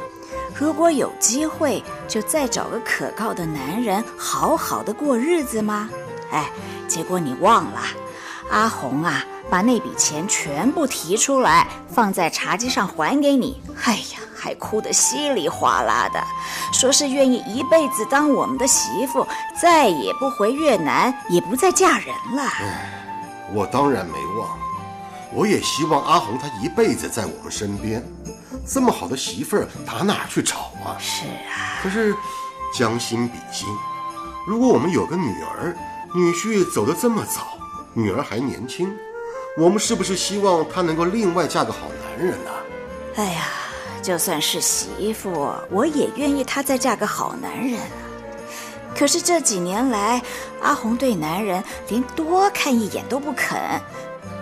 Speaker 4: 如果有机会，就再找个可靠的男人，好好的过日子吗？哎，结果你忘了，阿红啊，把那笔钱全部提出来，放在茶几上还给你。哎呀，还哭得稀里哗啦的，说是愿意一辈子当我们的媳妇，再也不回越南，也不再嫁人了。
Speaker 6: 我当然没忘，我也希望阿红她一辈子在我们身边。这么好的媳妇儿，打哪儿去找啊？
Speaker 4: 是啊，
Speaker 6: 可是将心比心，如果我们有个女儿，女婿走得这么早，女儿还年轻，我们是不是希望她能够另外嫁个好男人呢？
Speaker 4: 哎呀，就算是媳妇，我也愿意她再嫁个好男人啊。可是这几年来，阿红对男人连多看一眼都不肯，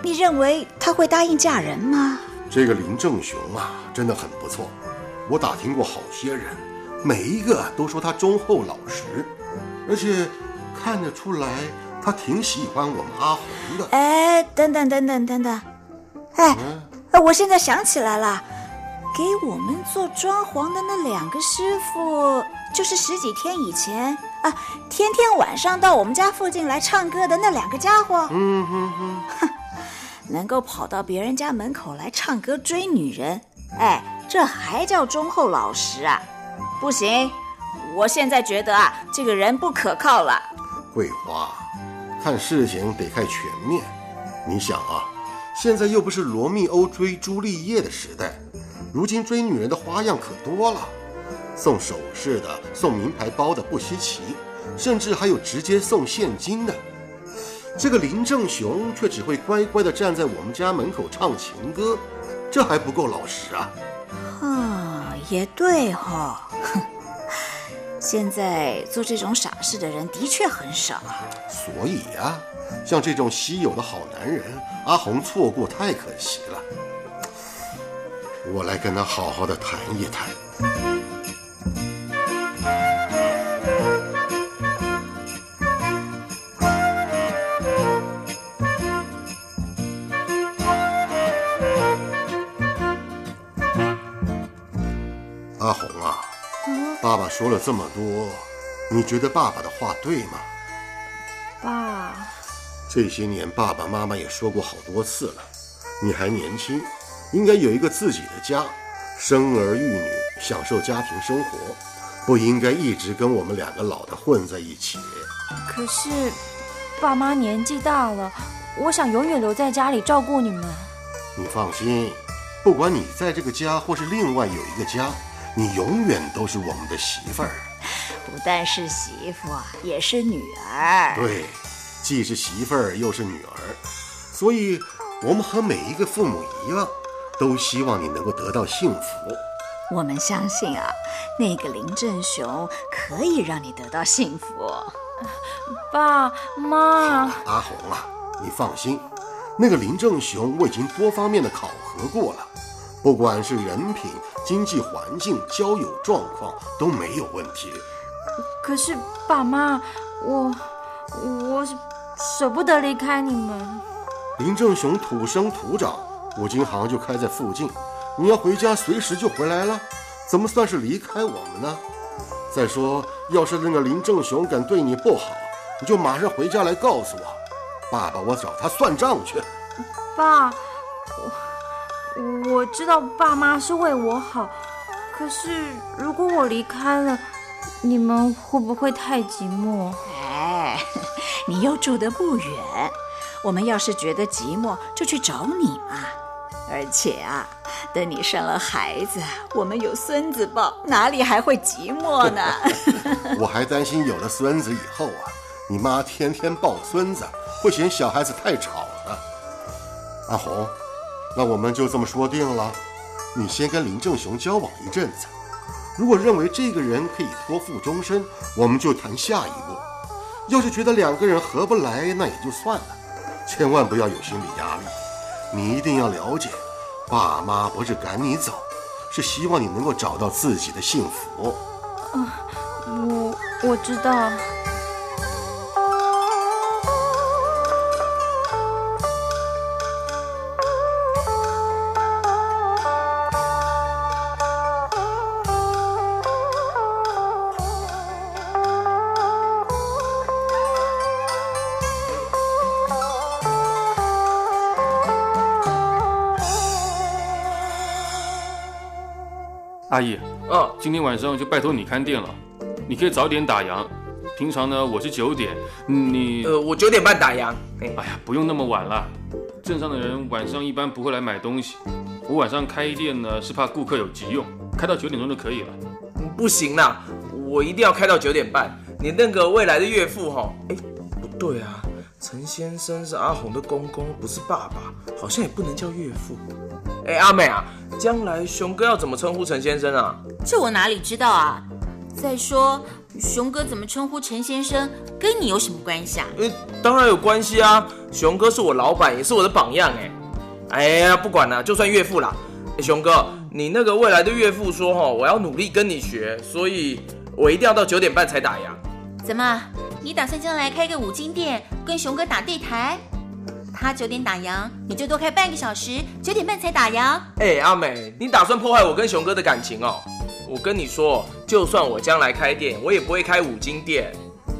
Speaker 4: 你认为她会答应嫁人吗？
Speaker 6: 这个林正雄啊，真的很不错。我打听过好些人，每一个都说他忠厚老实，而且看得出来他挺喜欢我们阿红的。
Speaker 4: 哎，等等等等等等，哎，呃我现在想起来了，给我们做装潢的那两个师傅，就是十几天以前啊，天天晚上到我们家附近来唱歌的那两个家伙。
Speaker 6: 嗯哼哼，[laughs]
Speaker 4: 能够跑到别人家门口来唱歌追女人，哎，这还叫忠厚老实啊？不行，我现在觉得啊，这个人不可靠了。
Speaker 6: 桂花，看事情得看全面。你想啊，现在又不是罗密欧追朱丽叶的时代，如今追女人的花样可多了，送首饰的、送名牌包的不稀奇，甚至还有直接送现金的。这个林正雄却只会乖乖地站在我们家门口唱情歌，这还不够老实啊！
Speaker 4: 哈，也对哈、哼，现在做这种傻事的人的确很少。
Speaker 6: 所以呀、像这种稀有的好男人，阿红错过太可惜了。我来跟他好好的谈一谈。阿红，爸爸说了这么多，你觉得爸爸的话对吗？
Speaker 5: 爸，
Speaker 6: 这些年，爸爸妈妈也说过好多次了，你还年轻，应该有一个自己的家，生儿育女，享受家庭生活，不应该一直跟我们两个老的混在一起。
Speaker 5: 可是爸妈年纪大了，我想永远留在家里照顾你们。
Speaker 6: 你放心，不管你在这个家或是另外有一个家，你永远都是我们的媳妇儿。
Speaker 4: 不但是媳妇，也是女儿。
Speaker 6: 对，既是媳妇儿又是女儿，所以我们和每一个父母一样，都希望你能够得到幸福。
Speaker 4: 我们相信啊，那个林正雄可以让你得到幸福。
Speaker 5: 爸妈，
Speaker 6: 阿红啊，你放心，那个林正雄我已经多方面的考核过了，不管是人品、经济环境、交友状况都没有问题。
Speaker 5: 可是爸妈，我我舍不得离开你们。
Speaker 6: 林正雄土生土长，五金行就开在附近，你要回家随时就回来了，怎么算是离开我们呢？再说，要是那个林正雄敢对你不好，你就马上回家来告诉我，爸爸我找他算账去。
Speaker 5: 爸，我我知道爸妈是为我好，可是如果我离开了，你们会不会太寂寞？
Speaker 4: 哎，[laughs] 你又住得不远，我们要是觉得寂寞，就去找你嘛。而且啊，等你生了孩子，我们有孙子抱，哪里还会寂寞呢？[laughs]
Speaker 6: 我还担心有了孙子以后啊，你妈天天抱孙子，会嫌小孩子太吵了。阿红，那我们就这么说定了，你先跟林正雄交往一阵子，如果认为这个人可以托付终身，我们就谈下一步。要是觉得两个人合不来，那也就算了，千万不要有心理压力。你一定要了解，爸妈不是赶你走，是希望你能够找到自己的幸福。
Speaker 5: 啊我我知道。
Speaker 2: 阿姨，
Speaker 1: 嗯，
Speaker 2: 今天晚上就拜托你看店了，你可以早点打烊。平常呢，我是九点，你……
Speaker 1: 呃，我九点半打烊。哎，
Speaker 2: 哎呀，不用那么晚了。镇上的人晚上一般不会来买东西，我晚上开店呢是怕顾客有急用，开到九点钟就可以了。
Speaker 1: 不行啦，我一定要开到九点半。你那个未来的岳父哈，哎，不对啊，陈先生是阿红的公公，不是爸爸，好像也不能叫岳父。哎，阿美啊，将来熊哥要怎么称呼陈先生啊？
Speaker 3: 这我哪里知道啊？再说，熊哥怎么称呼陈先生，跟你有什么关系啊？
Speaker 1: 呃，当然有关系啊，熊哥是我老板，也是我的榜样哎。哎呀，不管了，就算岳父啦。哎，熊哥，你那个未来的岳父说哈，我要努力跟你学，所以我一定要到九点半才打烊。
Speaker 3: 怎么，你打算将来开个五金店，跟熊哥打对台？他九点打烊，你就多开半个小时，九点半才打烊。
Speaker 1: 哎，阿美，你打算破坏我跟熊哥的感情哦？我跟你说，就算我将来开店，我也不会开五金店，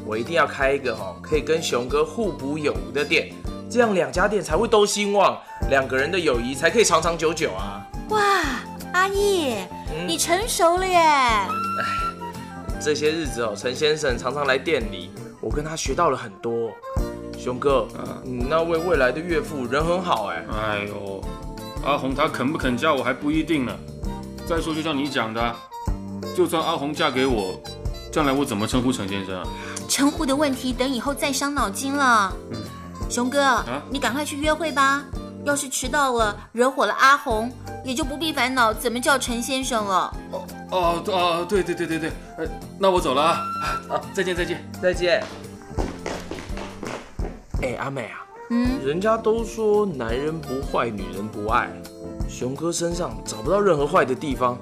Speaker 1: 我一定要开一个哦，可以跟熊哥互补有无的店，这样两家店才会都兴旺，两个人的友谊才可以长长久久啊！
Speaker 3: 哇，阿义，你成熟了耶！
Speaker 1: 哎这些日子哦，陈先生常常来店里，我跟他学到了很多。熊哥，你那位未来的岳父人很好哎。
Speaker 2: 哎呦，阿红她肯不肯嫁我还不一定呢。再说，就像你讲的，就算阿红嫁给我，将来我怎么称呼陈先生啊？
Speaker 3: 称呼的问题等以后再伤脑筋了。嗯熊哥，你赶快去约会吧。要是迟到了，惹火了阿红，也就不必烦恼怎么叫陈先生了。
Speaker 2: 哦哦哦，对对对对对，呃，那我走了啊。啊，再见再见
Speaker 1: 再见。哎，阿美啊，
Speaker 3: 嗯，
Speaker 1: 人家都说男人不坏，女人不爱。熊哥身上找不到任何坏的地方，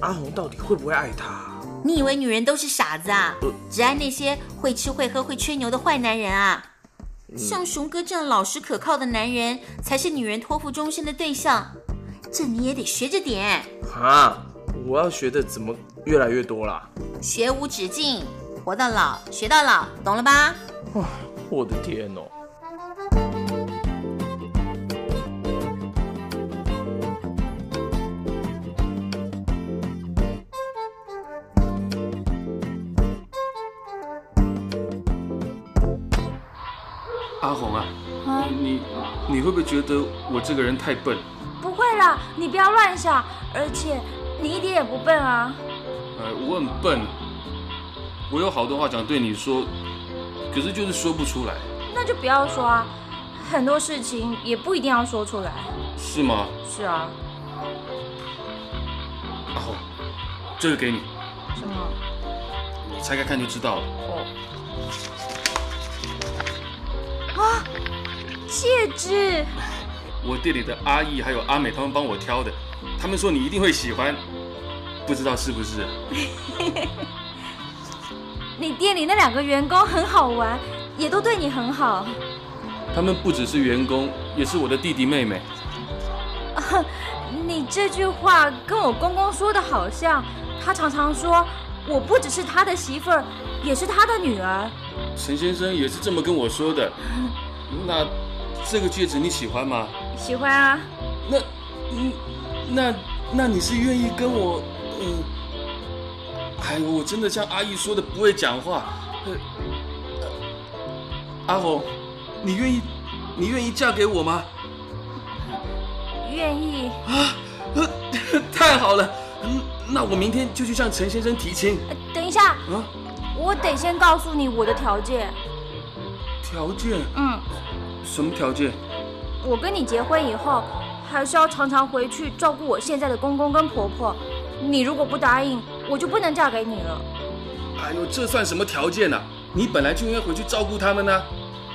Speaker 1: 阿红到底会不会爱他？
Speaker 3: 你以为女人都是傻子啊？只爱那些会吃会喝会吹牛的坏男人啊？像熊哥这样老实可靠的男人，才是女人托付终身的对象。这你也得学着点。
Speaker 1: 啊，我要学的怎么越来越多啦？
Speaker 3: 学无止境，活到老学到老，懂了吧？
Speaker 1: 哇，我的天哦！
Speaker 2: 你你会不会觉得我这个人太笨？
Speaker 5: 不会啦，你不要乱想，而且你一点也不笨啊。
Speaker 2: 呃，我很笨，我有好多话想对你说，可是就是说不出来。
Speaker 5: 那就不要说啊，很多事情也不一定要说出来。
Speaker 2: 是吗？
Speaker 5: 是啊。
Speaker 2: 阿红，这个给你，
Speaker 5: 什么？
Speaker 2: 你拆开看就知道了。
Speaker 5: 哦。啊，戒指！
Speaker 2: 我店里的阿义还有阿美他们帮我挑的，他们说你一定会喜欢，不知道是不是？[laughs]
Speaker 5: 你店里那两个员工很好玩，也都对你很好。
Speaker 2: 他们不只是员工，也是我的弟弟妹妹。[laughs]
Speaker 5: 你这句话跟我公公说的好像，他常常说我不只是他的媳妇儿，也是他的女儿。
Speaker 2: 陈先生也是这么跟我说的。[laughs] 那这个戒指你喜欢吗？
Speaker 5: 喜欢啊。
Speaker 2: 那，嗯，那那你是愿意跟我，嗯，哎呦，我真的像阿姨说的不会讲话。呃，阿红，你愿意，你愿意嫁给我吗？
Speaker 5: 愿意。
Speaker 2: 啊，[laughs] 太好了。嗯，那我明天就去向陈先生提亲。
Speaker 5: 等一下。
Speaker 2: 啊。
Speaker 5: 我得先告诉你我的条件。
Speaker 2: 条件？
Speaker 5: 嗯。
Speaker 2: 什么条件？
Speaker 5: 我跟你结婚以后，还是要常常回去照顾我现在的公公跟婆婆。你如果不答应，我就不能嫁给你了。
Speaker 2: 哎呦，这算什么条件呢、啊？你本来就应该回去照顾他们呢、啊，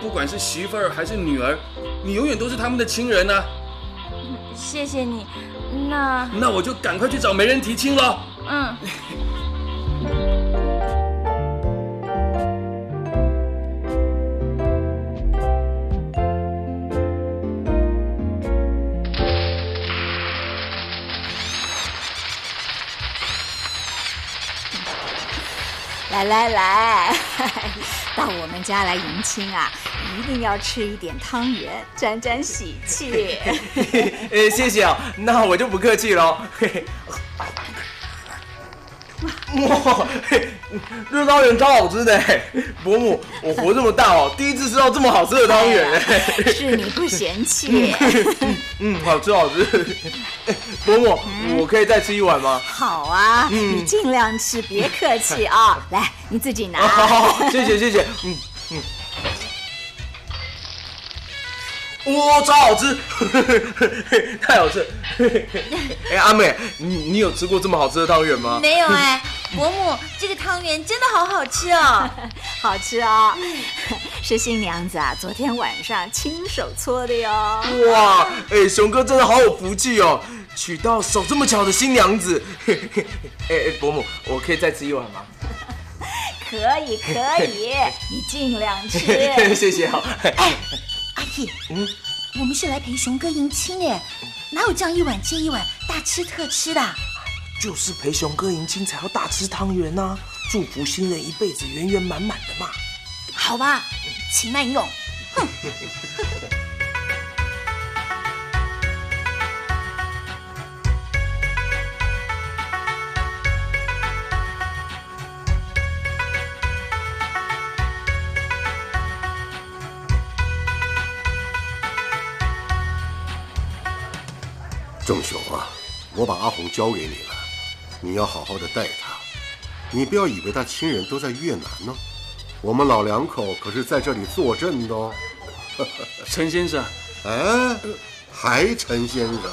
Speaker 2: 不管是媳妇儿还是女儿，你永远都是他们的亲人呢、啊。
Speaker 5: 谢谢你。那
Speaker 2: 那我就赶快去找媒人提亲了。
Speaker 5: 嗯。[laughs]
Speaker 4: 来来来，[laughs] 到我们家来迎亲啊，一定要吃一点汤圆，沾沾喜气。[laughs]
Speaker 1: 呃，谢谢啊，那我就不客气喽。[laughs] [laughs] 哇，这汤圆超好吃的，伯母，我活这么大哦，第一次吃到这么好吃的汤圆。
Speaker 4: 是你不嫌弃。[laughs]
Speaker 1: 嗯，好吃好吃。[laughs] 伯母，我可以再吃一碗吗？
Speaker 4: 好啊，你尽量吃，别客气啊。来，你自己拿。
Speaker 1: 好，谢谢谢谢。嗯哇，超好吃，太好吃！[laughs] 哎，阿美，你你有吃过这么好吃的汤圆吗？
Speaker 3: 没有哎，伯母，这个汤圆真的好好吃哦，[laughs]
Speaker 4: 好吃哦，是新娘子啊，昨天晚上亲手搓的哟。
Speaker 1: 哇，哎，熊哥真的好有福气哦，娶到手这么巧的新娘子。[laughs] 哎哎，伯母，我可以再吃一碗吗？
Speaker 4: 可以可以，你尽量吃。
Speaker 1: 谢谢哦。
Speaker 3: 哎。嗯，我们是来陪熊哥迎亲耶，哪有这样一碗接一碗大吃特吃的？
Speaker 1: 就是陪熊哥迎亲才要大吃汤圆呐，祝福新人一辈子圆圆满满的嘛。
Speaker 3: 好吧，请慢用。哼。
Speaker 6: 郑雄啊，我把阿红交给你了，你要好好的待她。你不要以为她亲人都在越南呢，我们老两口可是在这里坐镇的哦。[laughs]
Speaker 8: 陈先生，
Speaker 6: 哎，还陈先生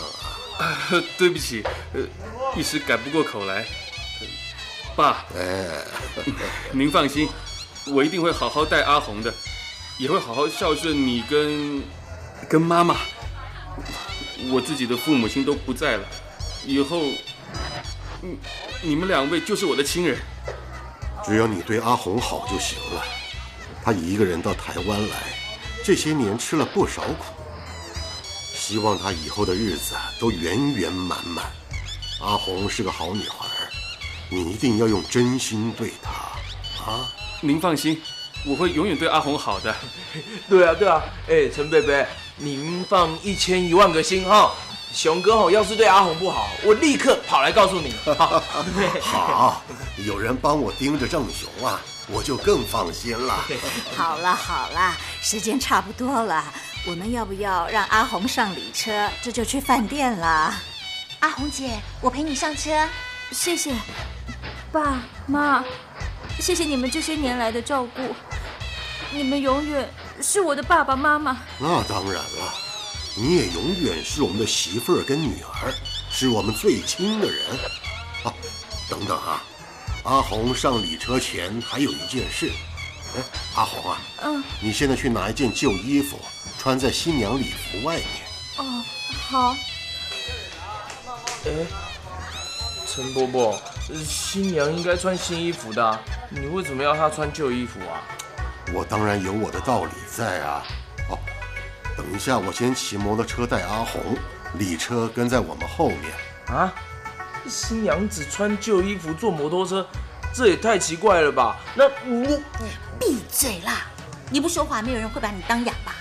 Speaker 6: 啊？[laughs]
Speaker 8: 对不起，呃，一时改不过口来。爸，哎，您放心，我一定会好好待阿红的，也会好好孝顺你跟跟妈妈。我自己的父母亲都不在了，以后，你你们两位就是我的亲人。
Speaker 6: 只要你对阿红好就行了。她一个人到台湾来，这些年吃了不少苦。希望她以后的日子都圆圆满满。阿红是个好女孩，你一定要用真心对她啊！
Speaker 8: 您放心，我会永远对阿红好的。
Speaker 1: 对啊，对啊，哎，陈贝贝。您放一千一万个心哈，熊哥吼，要是对阿红不好，我立刻跑来告诉你。[laughs]
Speaker 6: 好，有人帮我盯着郑雄啊，我就更放心了。[laughs]
Speaker 4: 好了好了，时间差不多了，我们要不要让阿红上礼车？这就去饭店了。
Speaker 3: 阿红姐，我陪你上车。
Speaker 5: 谢谢，爸妈，谢谢你们这些年来的照顾，你们永远。是我的爸爸妈妈。
Speaker 6: 那当然了，你也永远是我们的媳妇儿跟女儿，是我们最亲的人。啊，等等啊，阿红上礼车前还有一件事。哎，阿红啊，嗯，你现在去拿一件旧衣服，穿在新娘礼服外面。
Speaker 5: 哦，好。
Speaker 1: 哎，陈伯伯，新娘应该穿新衣服的，你为什么要她穿旧衣服啊？
Speaker 6: 我当然有我的道理在啊！哦，等一下，我先骑摩托车带阿红，李车跟在我们后面。
Speaker 1: 啊，新娘子穿旧衣服坐摩托车，这也太奇怪了吧？那你
Speaker 3: 闭嘴啦！你不说话，没有人会把你当哑巴。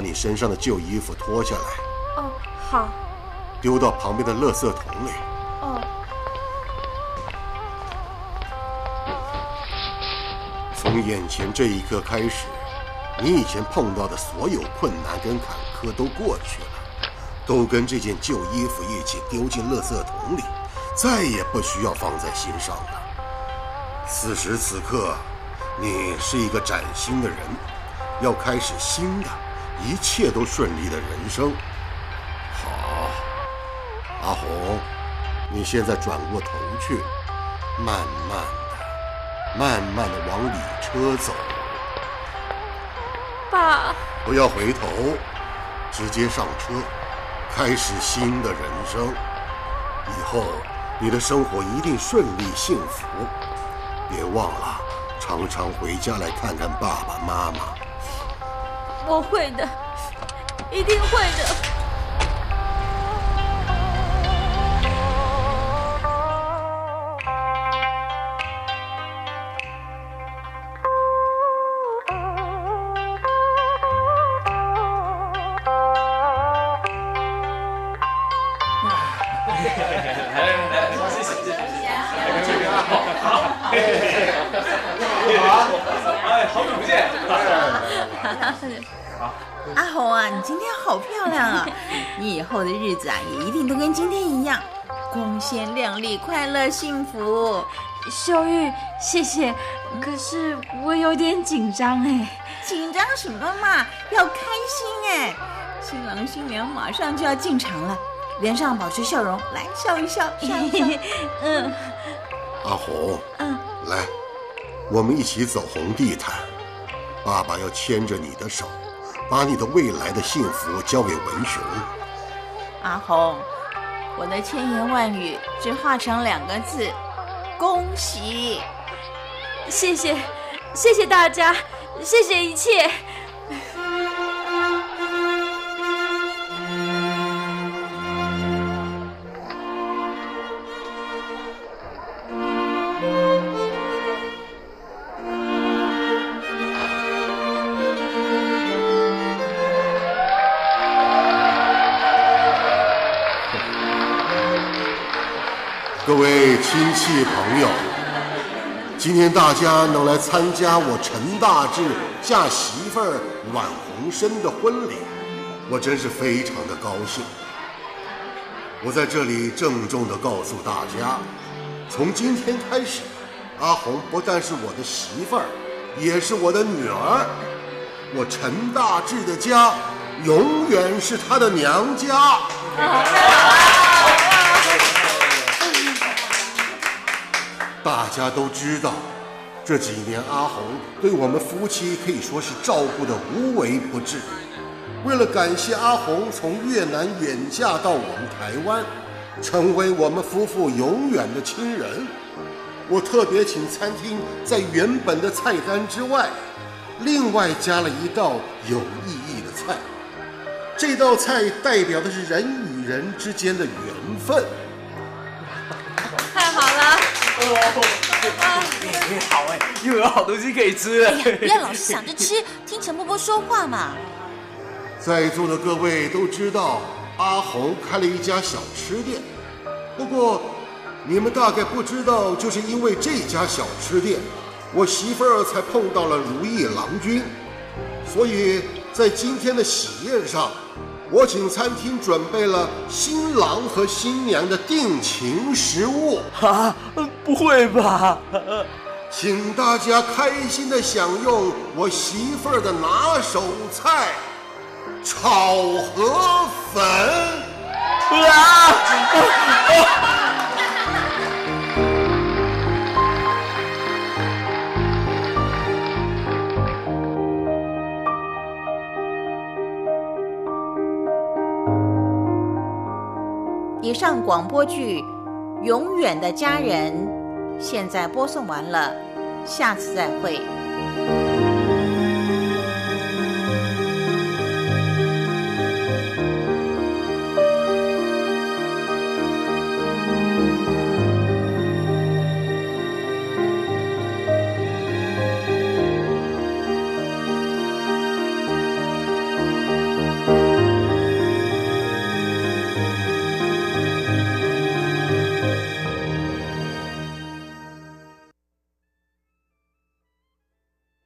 Speaker 6: 你身上的旧衣服脱下来。
Speaker 5: 哦，好。
Speaker 6: 丢到旁边的垃圾桶里。
Speaker 5: 哦。
Speaker 6: 从眼前这一刻开始，你以前碰到的所有困难跟坎坷都过去了，都跟这件旧衣服一起丢进垃圾桶里，再也不需要放在心上了。此时此刻，你是一个崭新的人，要开始新的。一切都顺利的人生，好，阿红，你现在转过头去，慢慢的，慢慢的往里车走。
Speaker 5: 爸，
Speaker 6: 不要回头，直接上车，开始新的人生。以后你的生活一定顺利幸福。别忘了，常常回家来看看爸爸妈妈。
Speaker 5: 我会的，一定会的。
Speaker 7: 阿红啊，你今天好漂亮啊！[laughs] 你以后的日子啊，也一定都跟今天一样，光鲜亮丽、快乐幸福。
Speaker 5: 秀玉，谢谢。可是我有点紧张哎。
Speaker 7: 紧张什么嘛？要开心哎！新郎新娘马上就要进场了，脸上保持笑容，来笑一笑，笑一笑。[laughs] 嗯。
Speaker 6: 阿红，嗯，来，我们一起走红地毯。爸爸要牵着你的手，把你的未来的幸福交给文雄。
Speaker 7: 阿红，我的千言万语只化成两个字：恭喜！
Speaker 5: 谢谢，谢谢大家，谢谢一切。
Speaker 6: 朋友，今天大家能来参加我陈大志嫁媳妇儿阮红生的婚礼，我真是非常的高兴。我在这里郑重的告诉大家，从今天开始，阿红不但是我的媳妇儿，也是我的女儿。我陈大志的家，永远是她的娘家。[laughs] 大家都知道，这几年阿红对我们夫妻可以说是照顾的无微不至。为了感谢阿红从越南远嫁到我们台湾，成为我们夫妇永远的亲人，我特别请餐厅在原本的菜单之外，另外加了一道有意义的菜。这道菜代表的是人与人之间的缘分。
Speaker 5: 太
Speaker 1: 好哎，又有好东西可以吃了。
Speaker 3: 不要老是想着吃，听陈伯伯说话嘛。
Speaker 6: 在座的各位都知道，阿红开了一家小吃店。不过，你们大概不知道，就是因为这家小吃店，我媳妇儿才碰到了如意郎君。所以在今天的喜宴上。我请餐厅准备了新郎和新娘的定情食物
Speaker 1: 啊！不会吧？
Speaker 6: 请大家开心的享用我媳妇儿的拿手菜——炒河粉啊！
Speaker 7: 以上广播剧《永远的家人》现在播送完了，下次再会。